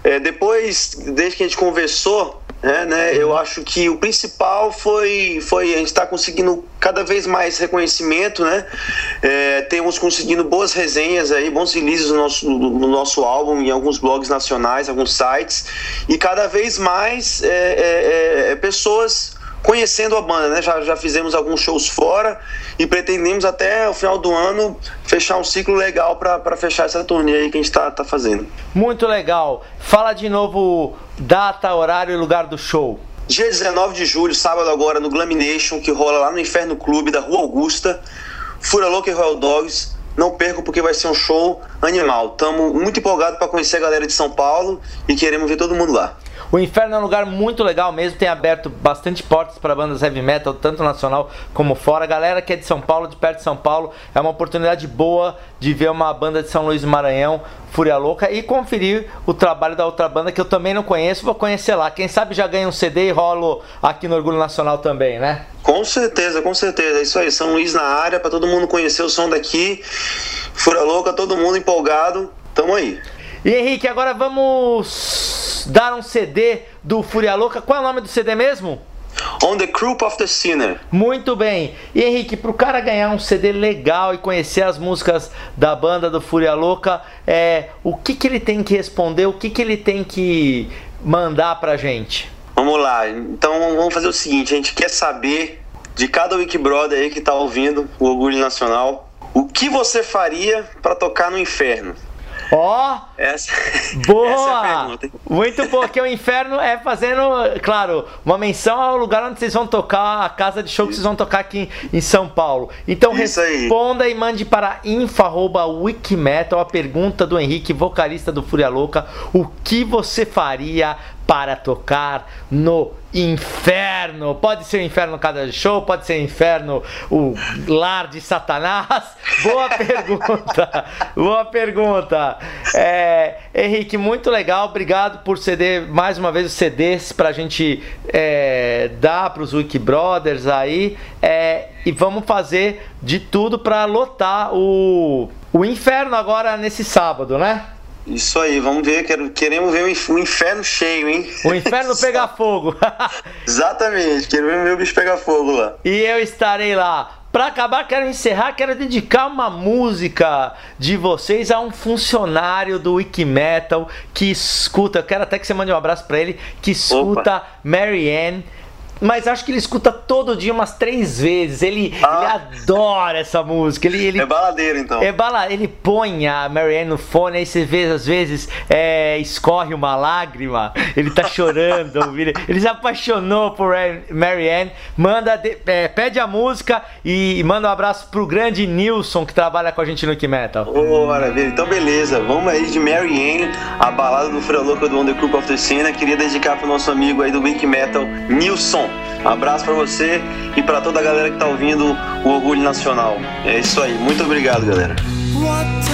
é, depois, desde que a gente conversou, é, né, eu acho que o principal foi, foi a gente estar tá conseguindo cada vez mais reconhecimento, né? É, temos conseguindo boas resenhas aí, bons releases no nosso, no nosso álbum, em alguns blogs nacionais, alguns sites, e cada vez mais é, é, pessoas conhecendo a banda, né? Já, já fizemos alguns shows fora e pretendemos até o final do ano fechar um ciclo legal para fechar essa turnê aí que a gente tá, tá fazendo. Muito legal. Fala de novo data, horário e lugar do show. Dia 19 de julho, sábado agora, no Glamination, que rola lá no Inferno Clube da Rua Augusta. Fura Louca e Royal Dogs. Não percam porque vai ser um show animal. Estamos muito empolgados para conhecer a galera de São Paulo e queremos ver todo mundo lá. O Inferno é um lugar muito legal mesmo, tem aberto bastante portas para bandas heavy metal, tanto nacional como fora. Galera que é de São Paulo, de perto de São Paulo, é uma oportunidade boa de ver uma banda de São Luís do Maranhão, Fúria Louca, e conferir o trabalho da outra banda que eu também não conheço, vou conhecer lá. Quem sabe já ganha um CD e rolo aqui no Orgulho Nacional também, né? Com certeza, com certeza. É isso aí. São Luís na área, para todo mundo conhecer o som daqui. Fura louca, todo mundo empolgado. Tamo aí. E Henrique, agora vamos dar um CD do Fúria Louca. Qual é o nome do CD mesmo? On the Croup of the Sinner. Muito bem. E Henrique, pro cara ganhar um CD legal e conhecer as músicas da banda do Fúria Louca, é, o que, que ele tem que responder? O que, que ele tem que mandar pra gente? Vamos lá. Então vamos fazer o seguinte: a gente quer saber de cada Wikibrother aí que tá ouvindo o Orgulho Nacional. O que você faria para tocar no inferno? Ó, Essa, boa! essa é? Muito bom, porque o inferno é fazendo, claro, uma menção ao lugar onde vocês vão tocar, a casa de show que vocês vão tocar aqui em São Paulo. Então Isso aí. responda e mande para info@wikimetal a pergunta do Henrique, vocalista do Fúria Louca, o que você faria para tocar no inferno? Pode ser o inferno casa de show, pode ser o inferno o lar de Satanás. Boa pergunta, boa pergunta. É, Henrique, muito legal, obrigado por ceder mais uma vez os CDs pra gente é, dar pros Wiki Brothers aí. É, e vamos fazer de tudo pra lotar o, o inferno agora nesse sábado, né? Isso aí, vamos ver. quero- Queremos ver o inf- o inferno cheio, hein? O inferno pegar fogo. Exatamente, queremos ver o bicho pegar fogo lá. E eu estarei lá. Pra acabar, quero encerrar, quero dedicar uma música de vocês a um funcionário do Wikimetal que escuta, eu quero até que você mande um abraço pra ele, que escuta Mary Ann. Mas acho que ele escuta todo dia umas três vezes. Ele, ele adora essa música. Ele, ele É baladeiro, então. é bala, ele põe a Marianne no fone, aí você vê, às vezes, é, escorre uma lágrima, ele tá chorando, ele se apaixonou por Marianne, manda, é, pede a música e, manda um abraço pro grande Nilson que trabalha com a gente no Wiki Metal. Ô, maravilha. Então, beleza. Vamos aí de Mary Ann, a balada do Fura Louca do On The Group of the Scene. Queria dedicar pro nosso amigo aí do Wiki Metal, Nilson. Abraço pra você e pra toda a galera que tá ouvindo o Orgulho Nacional. É isso aí. Muito obrigado, galera. What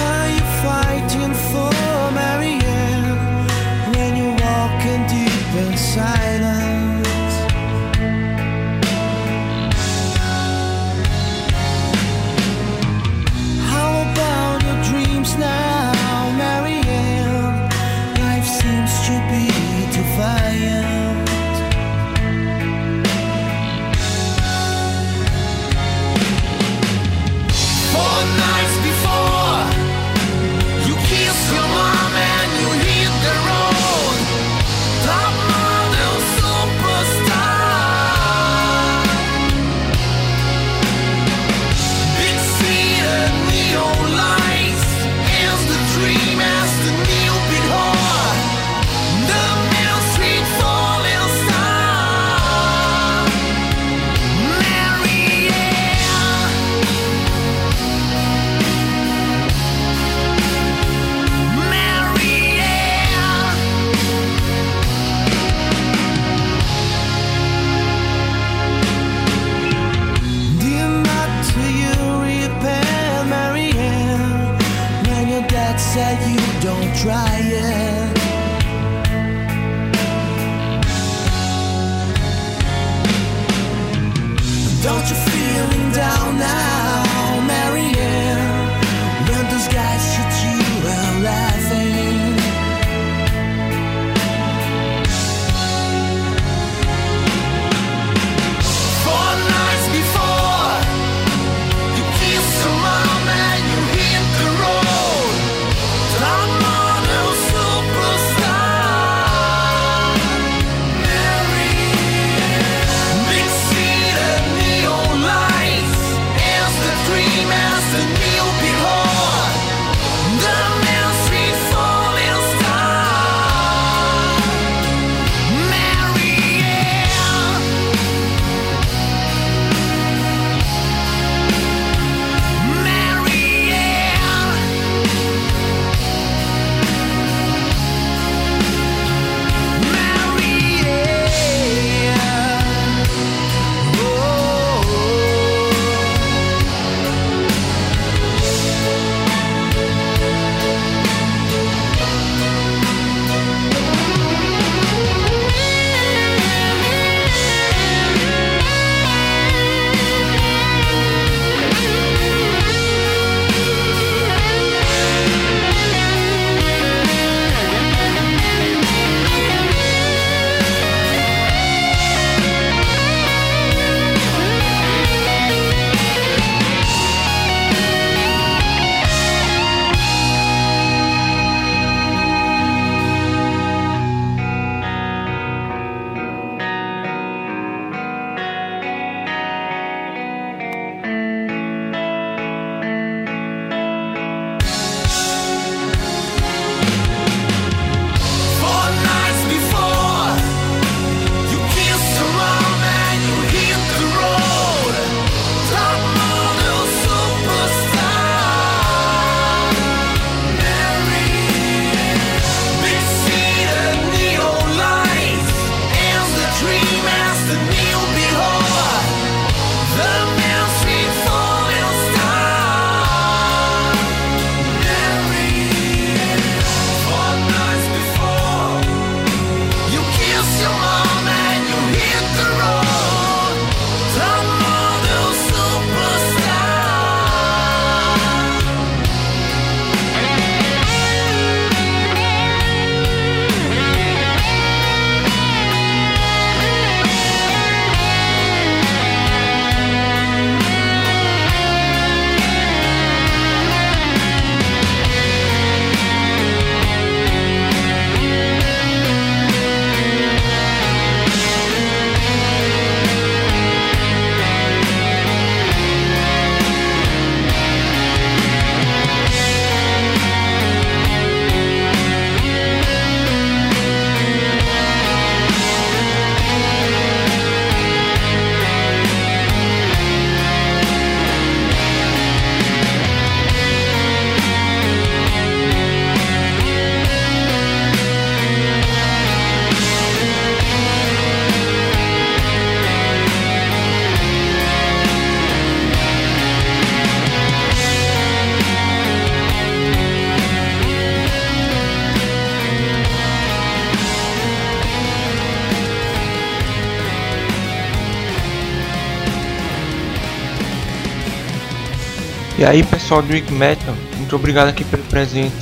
pessoal do Rick Metal, muito obrigado aqui pelo presente.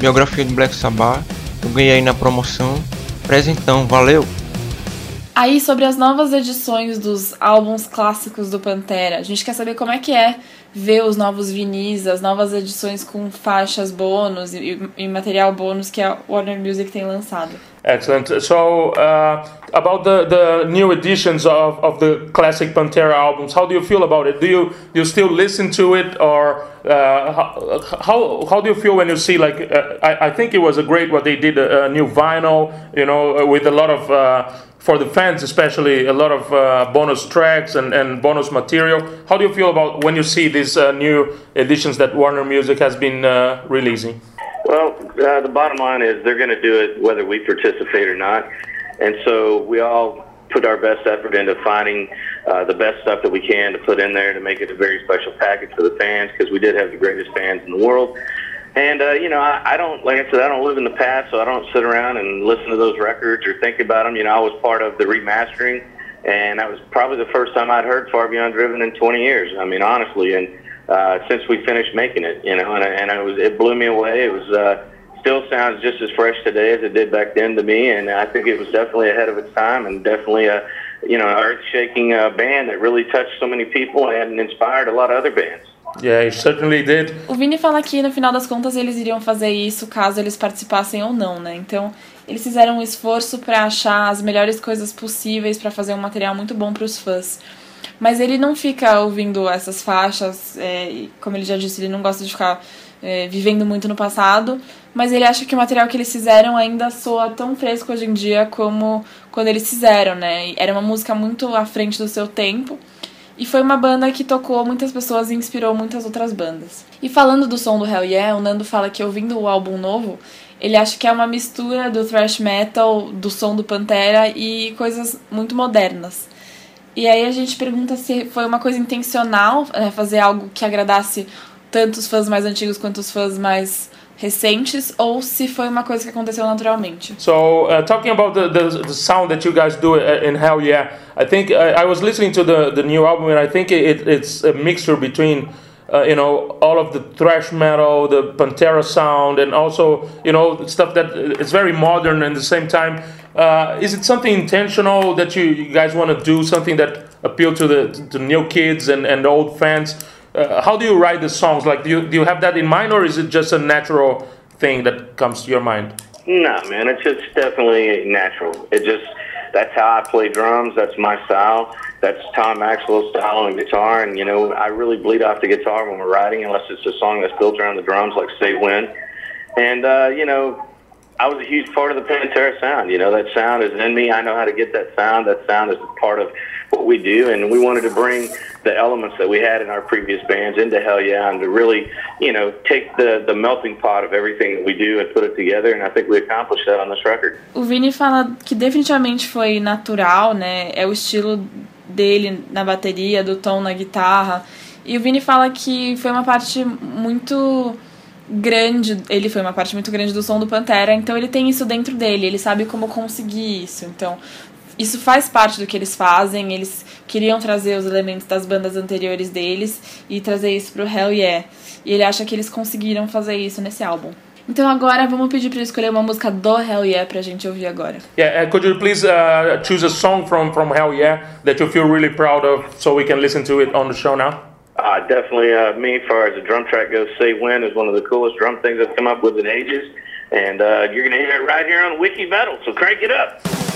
Biografia do Black Sabbath, eu ganhei aí na promoção. Presentão, valeu! Aí, sobre as novas edições dos álbuns clássicos do Pantera, a gente quer saber como é que é ver os novos vinis, as novas edições com faixas bônus e, e material bônus que a Warner Music tem lançado. Excellent. So, uh, about the, the new editions of, of the classic Pantera albums, how do you feel about it? Do you do you still listen to it, or uh, how, how how do you feel when you see like uh, I, I think it was a great what they did a, a new vinyl, you know, with a lot of uh, for the fans especially a lot of uh, bonus tracks and, and bonus material. How do you feel about when you see these uh, new editions that Warner Music has been uh, releasing? Uh, the bottom line is they're going to do it whether we participate or not. And so we all put our best effort into finding uh, the best stuff that we can to put in there to make it a very special package for the fans because we did have the greatest fans in the world. And, uh, you know, I, I don't, like I said, I don't live in the past, so I don't sit around and listen to those records or think about them. You know, I was part of the remastering, and that was probably the first time I'd heard Far Beyond Driven in 20 years. I mean, honestly, and uh, since we finished making it, you know, and, and it was it blew me away. It was uh, still sounds just as fresh today as it did back then to me, and I think it was definitely ahead of its time and definitely a you know earth-shaking uh, band that really touched so many people and inspired a lot of other bands. Yeah, it certainly did. O Vini fala que no final das contas eles iriam fazer isso caso eles participassem ou não, né? Então eles fizeram um esforço para achar as melhores coisas possíveis para fazer um material muito bom para os fãs. Mas ele não fica ouvindo essas faixas, é, e como ele já disse, ele não gosta de ficar é, vivendo muito no passado, mas ele acha que o material que eles fizeram ainda soa tão fresco hoje em dia como quando eles fizeram, né? Era uma música muito à frente do seu tempo. E foi uma banda que tocou muitas pessoas e inspirou muitas outras bandas. E falando do som do Hell Yeah, o Nando fala que ouvindo o álbum novo, ele acha que é uma mistura do thrash metal, do som do Pantera e coisas muito modernas. E aí a gente pergunta se foi uma coisa intencional é, fazer algo que agradasse tanto os fãs mais antigos quanto os fãs mais recentes ou se foi uma coisa que aconteceu naturalmente. So, uh, talking about the, the, the sound that you guys do in Hell Yeah, I think I, I was listening to the, the new album and I think it, it's a mixture between uh, you know all of the thrash metal, the Pantera sound, and also you know stuff that is very modern and at the same time. Uh, is it something intentional that you, you guys want to do something that appeal to the to new kids and, and old fans? Uh, how do you write the songs? Like, do you, do you have that in mind, or is it just a natural thing that comes to your mind? No, man, it's just definitely natural. It just that's how I play drums. That's my style. That's Tom Maxwell's style on guitar, and you know I really bleed off the guitar when we're writing, unless it's a song that's built around the drums, like "Say When." And uh, you know, I was a huge part of the Pantera sound. You know, that sound is in me. I know how to get that sound. That sound is part of what we do, and we wanted to bring the elements that we had in our previous bands into Hell Yeah, and to really, you know, take the the melting pot of everything that we do and put it together. And I think we accomplished that on this record. O Vini fala que definitivamente foi natural, né? É o estilo dele na bateria, do tom na guitarra. E o Vini fala que foi uma parte muito grande, ele foi uma parte muito grande do som do Pantera, então ele tem isso dentro dele, ele sabe como conseguir isso. Então, isso faz parte do que eles fazem, eles queriam trazer os elementos das bandas anteriores deles e trazer isso pro Hell Yeah. E ele acha que eles conseguiram fazer isso nesse álbum. Então agora vamos pedir para ele escolher uma música do Hell Yeah pra gente ouvir agora. Yeah, uh, could you please uh, choose a song from from Hell Yeah that you feel really proud of, so we can listen to it on the show now? Uh, definitely, uh, me, as far as the drum track goes, Say When is one of the coolest drum things I've come up with in ages. And uh, you're going to hear it right here on Wiki Metal, so crank it up.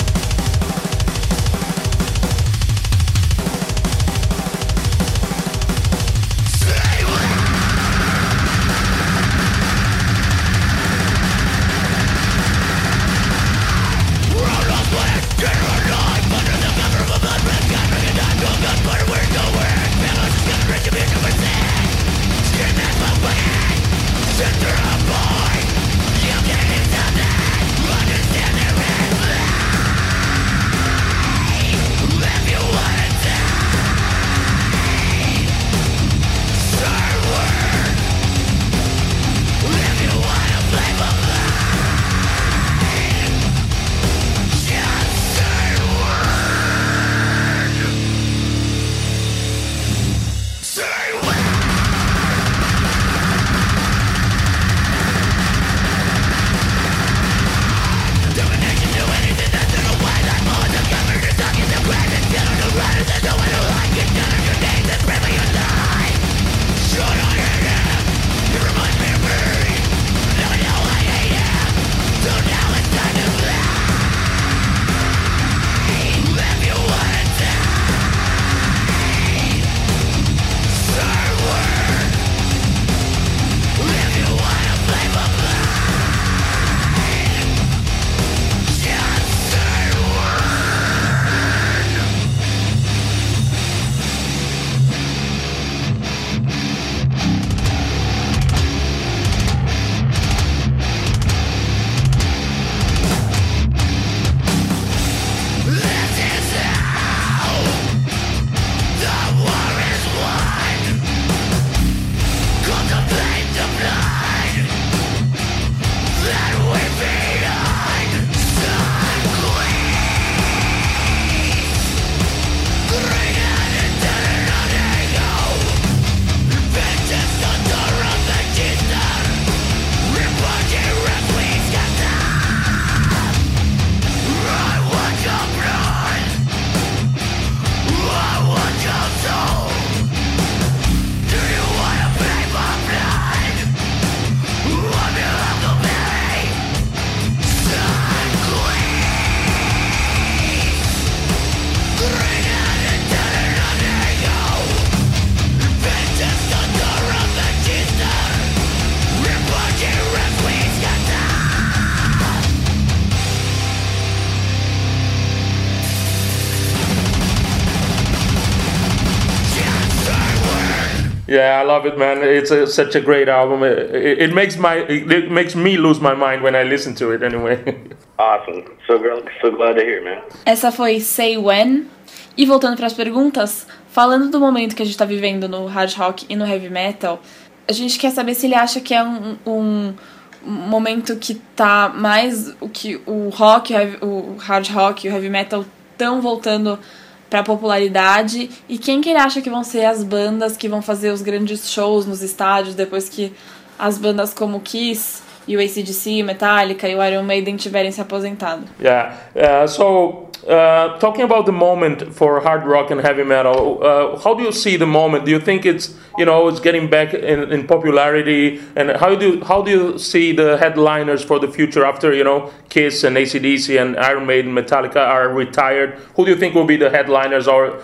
Yeah, I love it, man. It's a, such a great album. It, it, it makes my it, makes me lose my mind when I listen to it. Anyway. Awesome. So, so glad to hear, man. Essa foi Say When. E voltando para as perguntas, falando do momento que a gente tá vivendo no hard rock e no heavy metal, a gente quer saber se ele acha que é um, um momento que tá mais o que o rock, o hard rock e o heavy metal estão voltando pra popularidade. E quem que ele acha que vão ser as bandas que vão fazer os grandes shows nos estádios depois que as bandas como Kiss e o ACDC, Metallica e o Iron Maiden tiverem se aposentado. Yeah. Uh, so, uh, talking about the moment for hard rock and heavy metal, uh, how do you see the moment? Do you think it's you know it's getting back in, in popularity, and how do how do you see the headliners for the future after you know Kiss and ACDC and Iron Maiden, Metallica are retired? Who do you think will be the headliners, or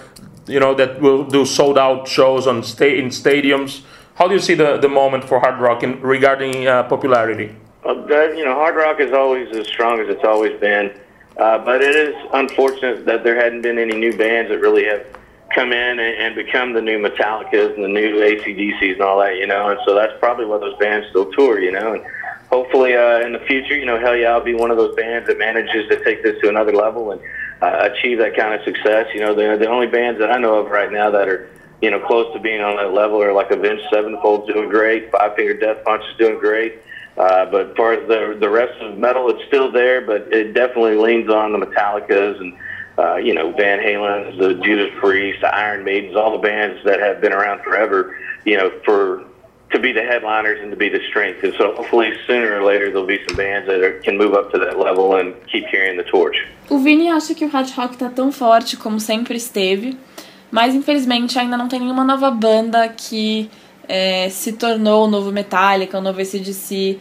you know that will do sold out shows on sta- in stadiums? How do you see the, the moment for hard rock in, regarding uh, popularity? Well, that, you know, hard rock is always as strong as it's always been, uh, but it is unfortunate that there hadn't been any new bands that really have come in and, and become the new Metallicas and the new ACDCs and all that, you know, and so that's probably why those bands still tour, you know, and hopefully uh, in the future, you know, Hell Yeah, I'll be one of those bands that manages to take this to another level and uh, achieve that kind of success. You know, the, the only bands that I know of right now that are, you know, close to being on that level are like Avenged Sevenfold's doing great, Five Finger Death Punch is doing great. Uh, but as far as the the rest of metal, it's still there, but it definitely leans on the Metallicas and uh, you know Van Halen's, the Judas Priest, the Iron Maidens, all the bands that have been around forever. You know, for to be the headliners and to be the strength. And so hopefully sooner or later there'll be some bands that are, can move up to that level and keep carrying the torch. O Vini acha que o hard rock tá tão forte como sempre esteve, mas infelizmente ainda não tem nenhuma nova banda que é, se tornou o novo Metallica, o novo ACDC.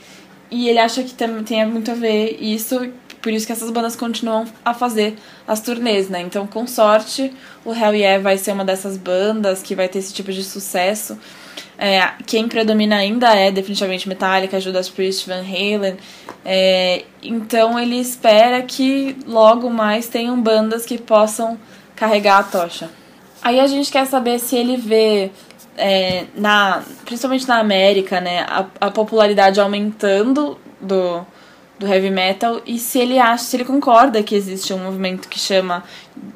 E ele acha que tem, tem muito a ver isso, por isso que essas bandas continuam a fazer as turnês, né? Então, com sorte, o Hell Yeah vai ser uma dessas bandas que vai ter esse tipo de sucesso. É, quem predomina ainda é definitivamente Metallica, Judas Priest, Van Halen. É, então ele espera que logo mais tenham bandas que possam carregar a tocha. Aí a gente quer saber se ele vê, é, na, principalmente na América, né, a, a popularidade aumentando do, do heavy metal e se ele acha, se ele concorda que existe um movimento que chama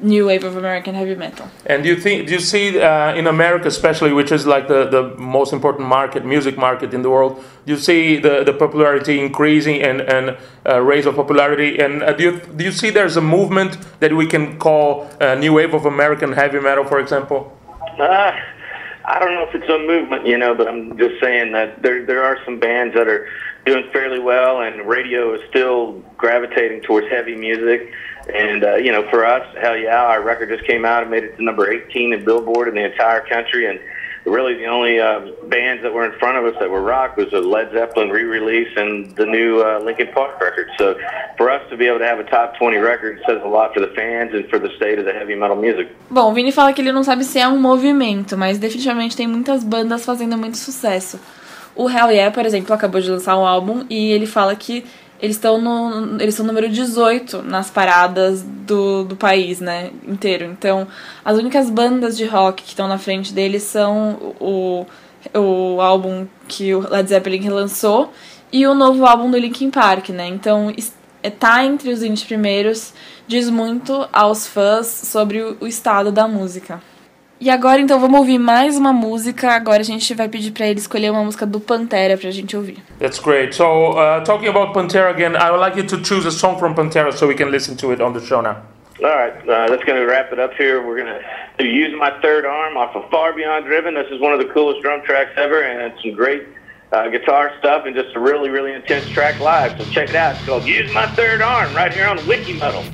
New Wave of American Heavy Metal. And do you think do you see uh, in America, especially, which is like the, the most important market, music market in the world, do you see the, the popularity increasing and and uh, raise of popularity? And uh, do you do you see there's a movement that we can call uh, new wave of American heavy metal, for example? Uh, I don't know if it's a movement, you know, but I'm just saying that there there are some bands that are doing fairly well, and radio is still gravitating towards heavy music. And uh, you know, for us, hell yeah, our record just came out and made it to number 18 in Billboard in the entire country, and really the only uh, bands that were in front of us that were rock was a Led Zeppelin re-release and the new uh, Linkin Park record. So for us to be able to have a top 20 record says a lot for the fans and for the state of the heavy metal music. Bom, o Vini fala que ele não sabe se é um movimento, mas definitivamente tem muitas bandas fazendo muito sucesso. O Hell Yeah, por exemplo, acabou de lançar um álbum e ele fala que eles estão no eles são número 18 nas paradas do, do país, né, inteiro. Então, as únicas bandas de rock que estão na frente deles são o, o álbum que o Led Zeppelin relançou e o novo álbum do Linkin Park, né? Então, é, tá entre os 20 primeiros diz muito aos fãs sobre o estado da música. E agora então vamos ouvir mais uma música. Agora a gente vai pedir pra ele escolher uma música do Pantera pra gente ouvir. That's great. So uh, talking about Pantera again, I would like you to choose a song from Pantera so we can listen to it on the show now. All right, uh, that's going to wrap it up here. We're going to do Use My Third Arm off of Far Beyond Driven. This is one of the coolest drum tracks ever, and it's some great uh, guitar stuff and just a really, really intense track live. So check it out. It's called Use My Third Arm right here on Wiki Metal.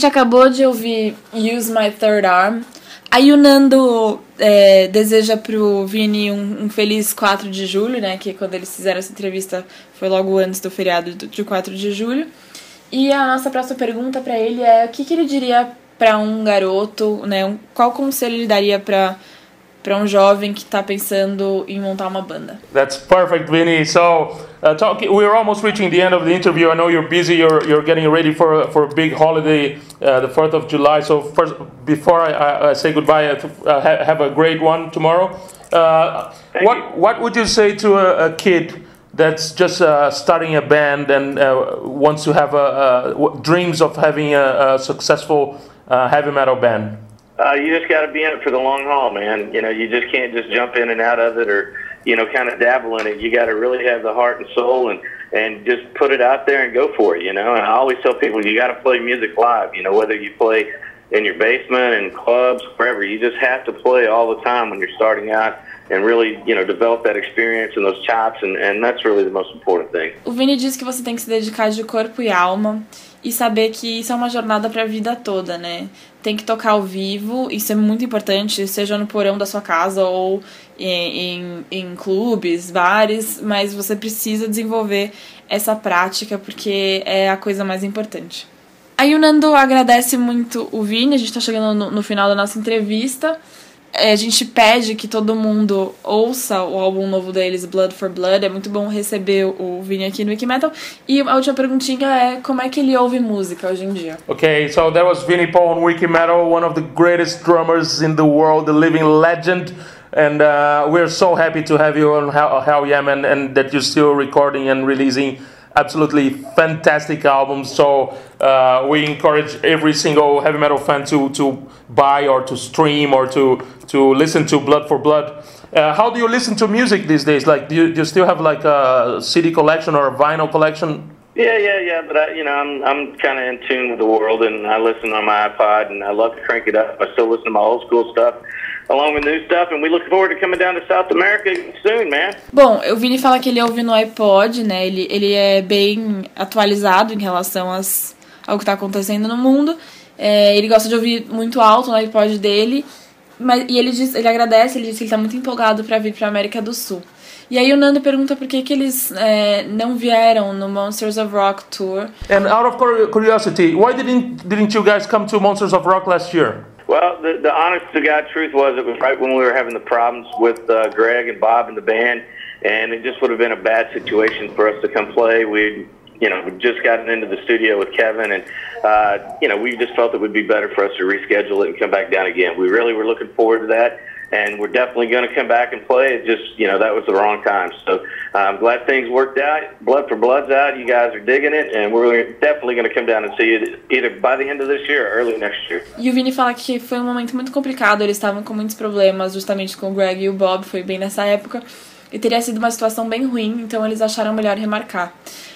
Gente acabou de ouvir Use My Third Arm. Aí o Nando é, deseja pro Vini um, um, feliz 4 de julho, né? Que quando eles fizeram essa entrevista foi logo antes do feriado de 4 de julho. E a nossa próxima pergunta para ele é o que, que ele diria para um garoto, né? Um, qual conselho ele daria para para um jovem que está pensando em montar uma banda. That's perfect, Vinny. So, uh, talk, we're almost reaching the end of the interview. I know you're busy. You're you're getting ready for for a big holiday, uh, the Fourth of July. So first, before I, I say goodbye, uh, have a great one tomorrow. Uh, what you. what would you say to a, a kid? That's just uh, starting a band and uh, wants to have a, a, dreams of having a, a successful heavy metal band. Uh, you just got to be in it for the long haul, man. You know, you just can't just jump in and out of it or, you know, kind of dabble in it. You got to really have the heart and soul and and just put it out there and go for it. You know, and I always tell people you got to play music live. You know, whether you play in your basement and clubs, wherever, you just have to play all the time when you're starting out. And really, you know, develop that experience and those chops, and, and that's really the most important thing. O Vini diz que você tem que se dedicar de corpo e alma e saber que isso é uma jornada para a vida toda, né? tem que tocar ao vivo, isso é muito importante, seja no porão da sua casa ou em, em, em clubes, bares, mas você precisa desenvolver essa prática porque é a coisa mais importante. Aí o Nando agradece muito o Vini, a gente está chegando no, no final da nossa entrevista. É, a gente pede que todo mundo ouça o álbum novo deles, Blood for Blood. É muito bom receber o Vini aqui no Wikimetal. E a última perguntinha é como é que ele ouve música hoje em dia? Okay, so that was Vinny Paul on Wikimetal, one of the greatest drummers in the world, the living legend. And uh, we're so happy to have you on Hell, Hell Yeah, man, and that you're still recording and releasing absolutely fantastic album. So uh, we encourage every single heavy metal fan to to buy or to stream or to to listen to Blood for Blood. Uh, how do you listen to music these days? Like, do you, do you still have like a CD collection or a vinyl collection? Yeah, yeah, yeah. But I, you know, I'm I'm kind of in tune with the world, and I listen on my iPod, and I love to crank it up. I still listen to my old school stuff. Along with new stuff, and we look forward to coming down to South America soon, man. Bom, o Vini fala que ele ouve no iPod, né? Ele, ele é bem atualizado em relação às, ao que está acontecendo no mundo. É, ele gosta de ouvir muito alto no iPod dele. Mas, e ele, diz, ele agradece, ele diz que ele está muito empolgado para vir para América do Sul. E aí o Nando pergunta por que, que eles é, não vieram no Monsters of Rock Tour. And out of curiosity, why didn't, didn't you guys come to Monsters of Rock last year? Well, the, the honest to God truth was it was right when we were having the problems with uh, Greg and Bob and the band, and it just would have been a bad situation for us to come play. We, you know, we just gotten into the studio with Kevin, and uh, you know, we just felt it would be better for us to reschedule it and come back down again. We really were looking forward to that and we're definitely going to come back and play. It just, you know, that was the wrong time. So I'm glad things worked out. Blood for Blood's out. You guys are digging it, and we're definitely going to come down and see you either by the end of this year or early next year. E o Vini fala que foi um momento muito complicado. Eles estavam com muitos problemas, justamente com o Greg e o Bob. Foi bem nessa época. E teria sido uma situação bem ruim, então eles acharam melhor remarcar.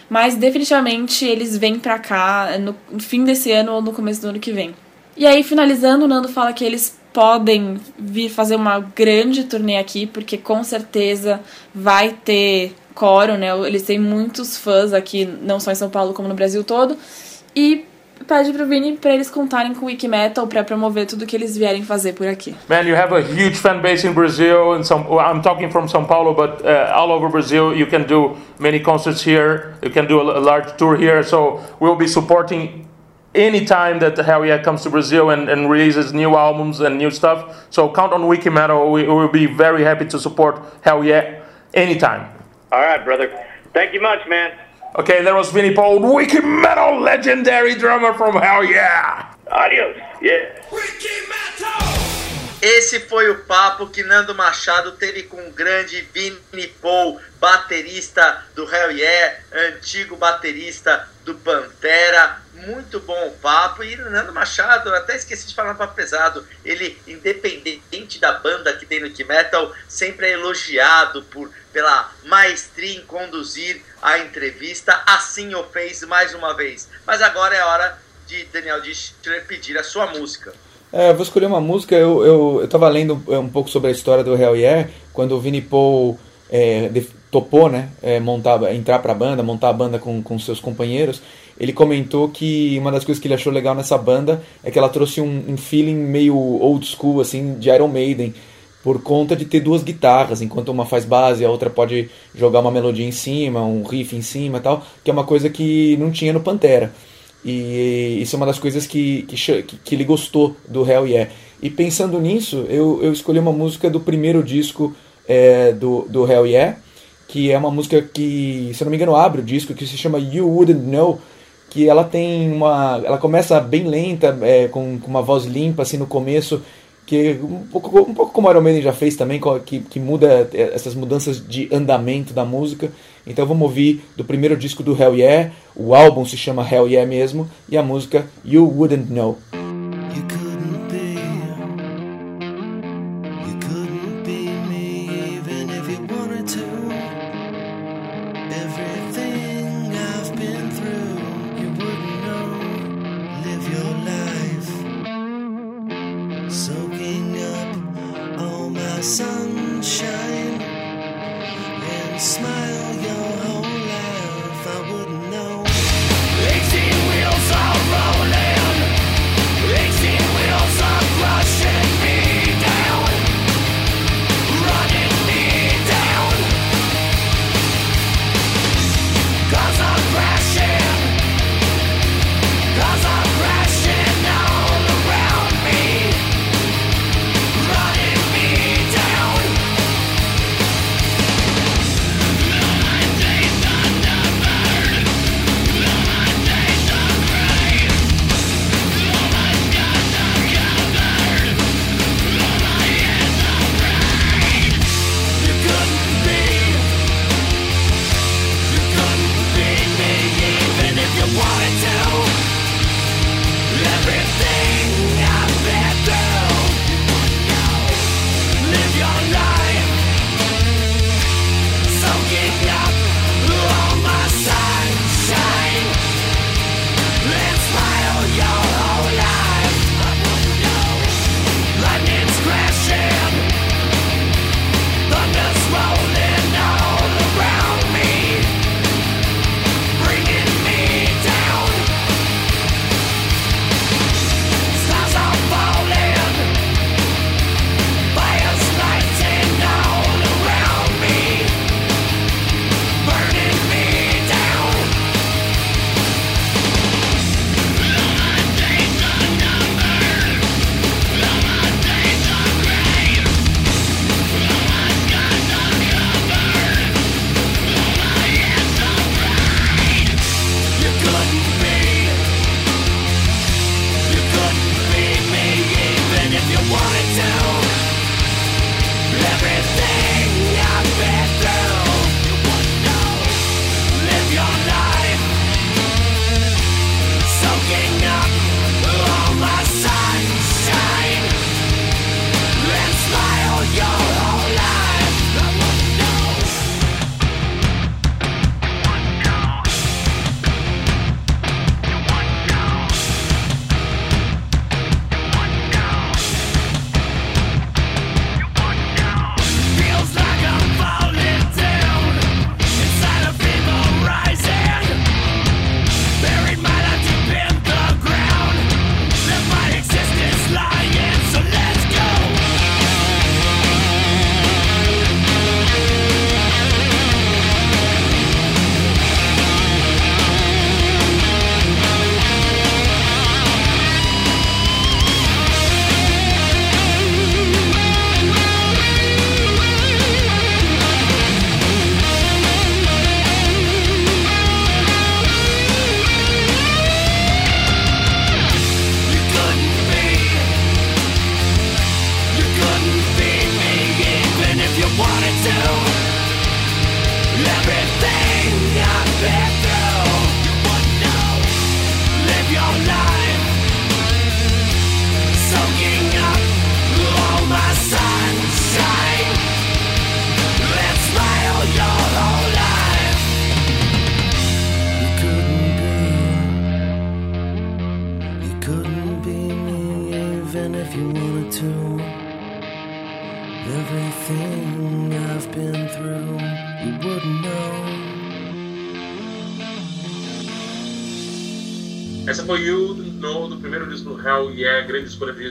Mas definitivamente eles vêm pra cá no fim desse ano ou no começo do ano que vem. E aí, finalizando, o Nando fala que eles podem vir fazer uma grande turnê aqui, porque com certeza vai ter coro, né? Eles têm muitos fãs aqui, não só em São Paulo, como no Brasil todo. E pede pro Vini para eles contarem com o Wikimetal para promover tudo que eles vierem fazer por aqui. Man, you have a huge fan base in Brazil and some I'm talking from São Paulo but uh, all over Brazil you can do many concerts here. You can do a, a large tour here. So we'll be supporting anytime that Hell Yeah comes to Brazil and, and releases new albums and new stuff. So count on Wiki Metal. We will be very happy to support Hell Yeah anytime. All right, brother. Thank you much, man. Okay, there was Vinnie Paul, Wiki Metal legendary drummer from Hell Yeah. Adios. Yeah. Wiki Metal! Esse foi o papo que Nando Machado teve com o grande Vini Paul, baterista do Hell Yeah, antigo baterista do Pantera. Muito bom o papo. E Nando Machado, até esqueci de falar para pesado, ele, independente da banda que tem no Key Metal, sempre é elogiado por, pela maestria em conduzir a entrevista. Assim o fez mais uma vez. Mas agora é hora de Daniel Dichter pedir a sua música. É, vou escolher uma música. Eu, eu, eu tava lendo um pouco sobre a história do Hell Yeah, quando o Vinnie Paul é, topou, né, é, montar, entrar pra banda, montar a banda com, com seus companheiros, ele comentou que uma das coisas que ele achou legal nessa banda é que ela trouxe um, um feeling meio old school, assim, de Iron Maiden, por conta de ter duas guitarras, enquanto uma faz base, a outra pode jogar uma melodia em cima, um riff em cima e tal, que é uma coisa que não tinha no Pantera. E isso é uma das coisas que, que, que, ele gostou do Hell Yeah. E pensando nisso, eu, eu escolhi uma música do primeiro disco é, do, do Hell Yeah, que é uma música que, se eu não me engano, abre o disco, que se chama You Wouldn't Know, que ela tem uma. Ela começa bem lenta, é, com, com uma voz limpa assim no começo, que um pouco, um pouco como Iron Maiden já fez também, que, que muda essas mudanças de andamento da música. Então vamos ouvir do primeiro disco do Hell Yeah, o álbum se chama Hell Yeah mesmo, e a música You Wouldn't Know.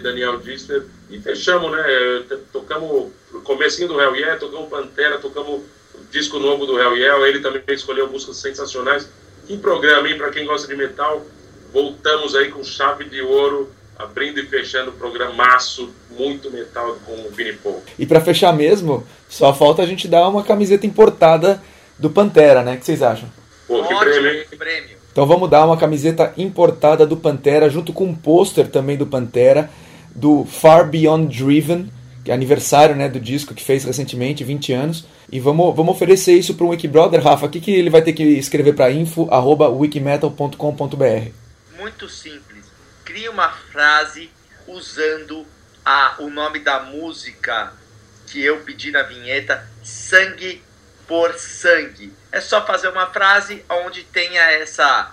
Daniel Disler. E fechamos, né? T- Tocamos o comecinho do Hell Yeah, tocamos Pantera, tocamos o disco novo do Hell Yeah. Ele também escolheu músicas sensacionais. Que programa, hein? Pra quem gosta de metal, voltamos aí com chave de ouro, abrindo e fechando o programaço, muito metal com o Vini Paul. E pra fechar mesmo, só falta a gente dar uma camiseta importada do Pantera, né? O que vocês acham? Pô, que Ótimo prêmio, hein? prêmio. Então vamos dar uma camiseta importada do Pantera, junto com um pôster também do Pantera, do Far Beyond Driven, que é aniversário né, do disco que fez recentemente, 20 anos. E vamos, vamos oferecer isso para um Wikibrother, Rafa. O que, que ele vai ter que escrever para info.wikimetal.com.br? Muito simples. Crie uma frase usando a, o nome da música que eu pedi na vinheta, Sangue por Sangue. É só fazer uma frase onde tenha essa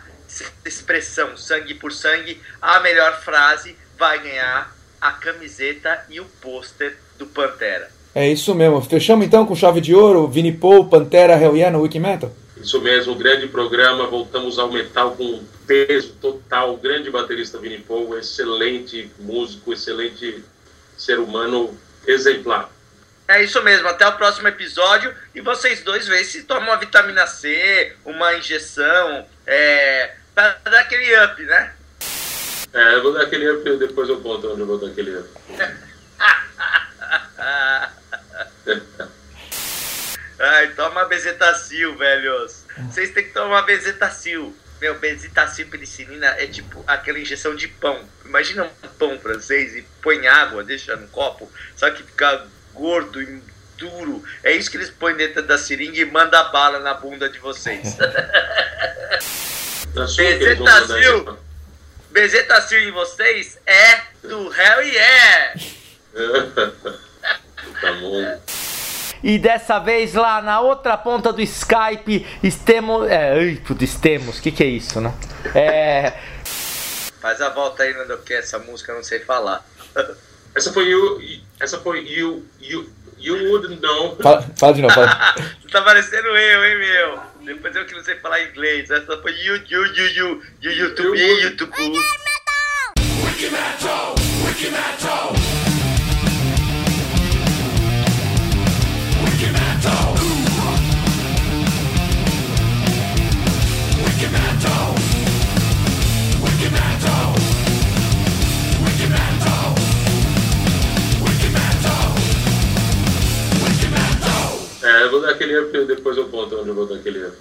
expressão, sangue por sangue. A melhor frase vai ganhar a camiseta e o pôster do Pantera. É isso mesmo. Fechamos então com chave de ouro, Vini Paul, Pantera, Hell Yeah no Wikimetal? Isso mesmo, grande programa. Voltamos ao metal com peso total. Grande baterista Vini Paul, excelente músico, excelente ser humano, exemplar. É isso mesmo, até o próximo episódio. E vocês dois veem se tomam uma vitamina C, uma injeção, é, pra dar aquele up, né? É, eu vou dar aquele up, depois eu conto onde eu vou dar aquele up. Ai, toma bezetacil, velhos. Vocês têm que tomar bezetacil. Meu, bezetacil penicilina é tipo aquela injeção de pão. Imagina um pão francês e põe água, deixa no copo, só que fica gordo e duro. É isso que eles põem dentro da seringa e manda bala na bunda de vocês. Bezetacil, isso. bezetacil em vocês é do Hell Yeah! tá bom. E dessa vez lá na outra ponta do Skype, estemos. É, ai, putz, estemos, o que, que é isso, né? É. Faz a volta aí, Nando, que essa música eu não sei falar. Essa foi you, essa foi you, you, you wouldn't know. Fala, fala de novo, fala. Tá parecendo eu, hein, meu? Depois eu que não sei falar inglês. Essa foi you, you, you, you, you, YouTube, YouTube. É, eu vou dar aquele up, depois eu conto onde eu vou dar aquele up.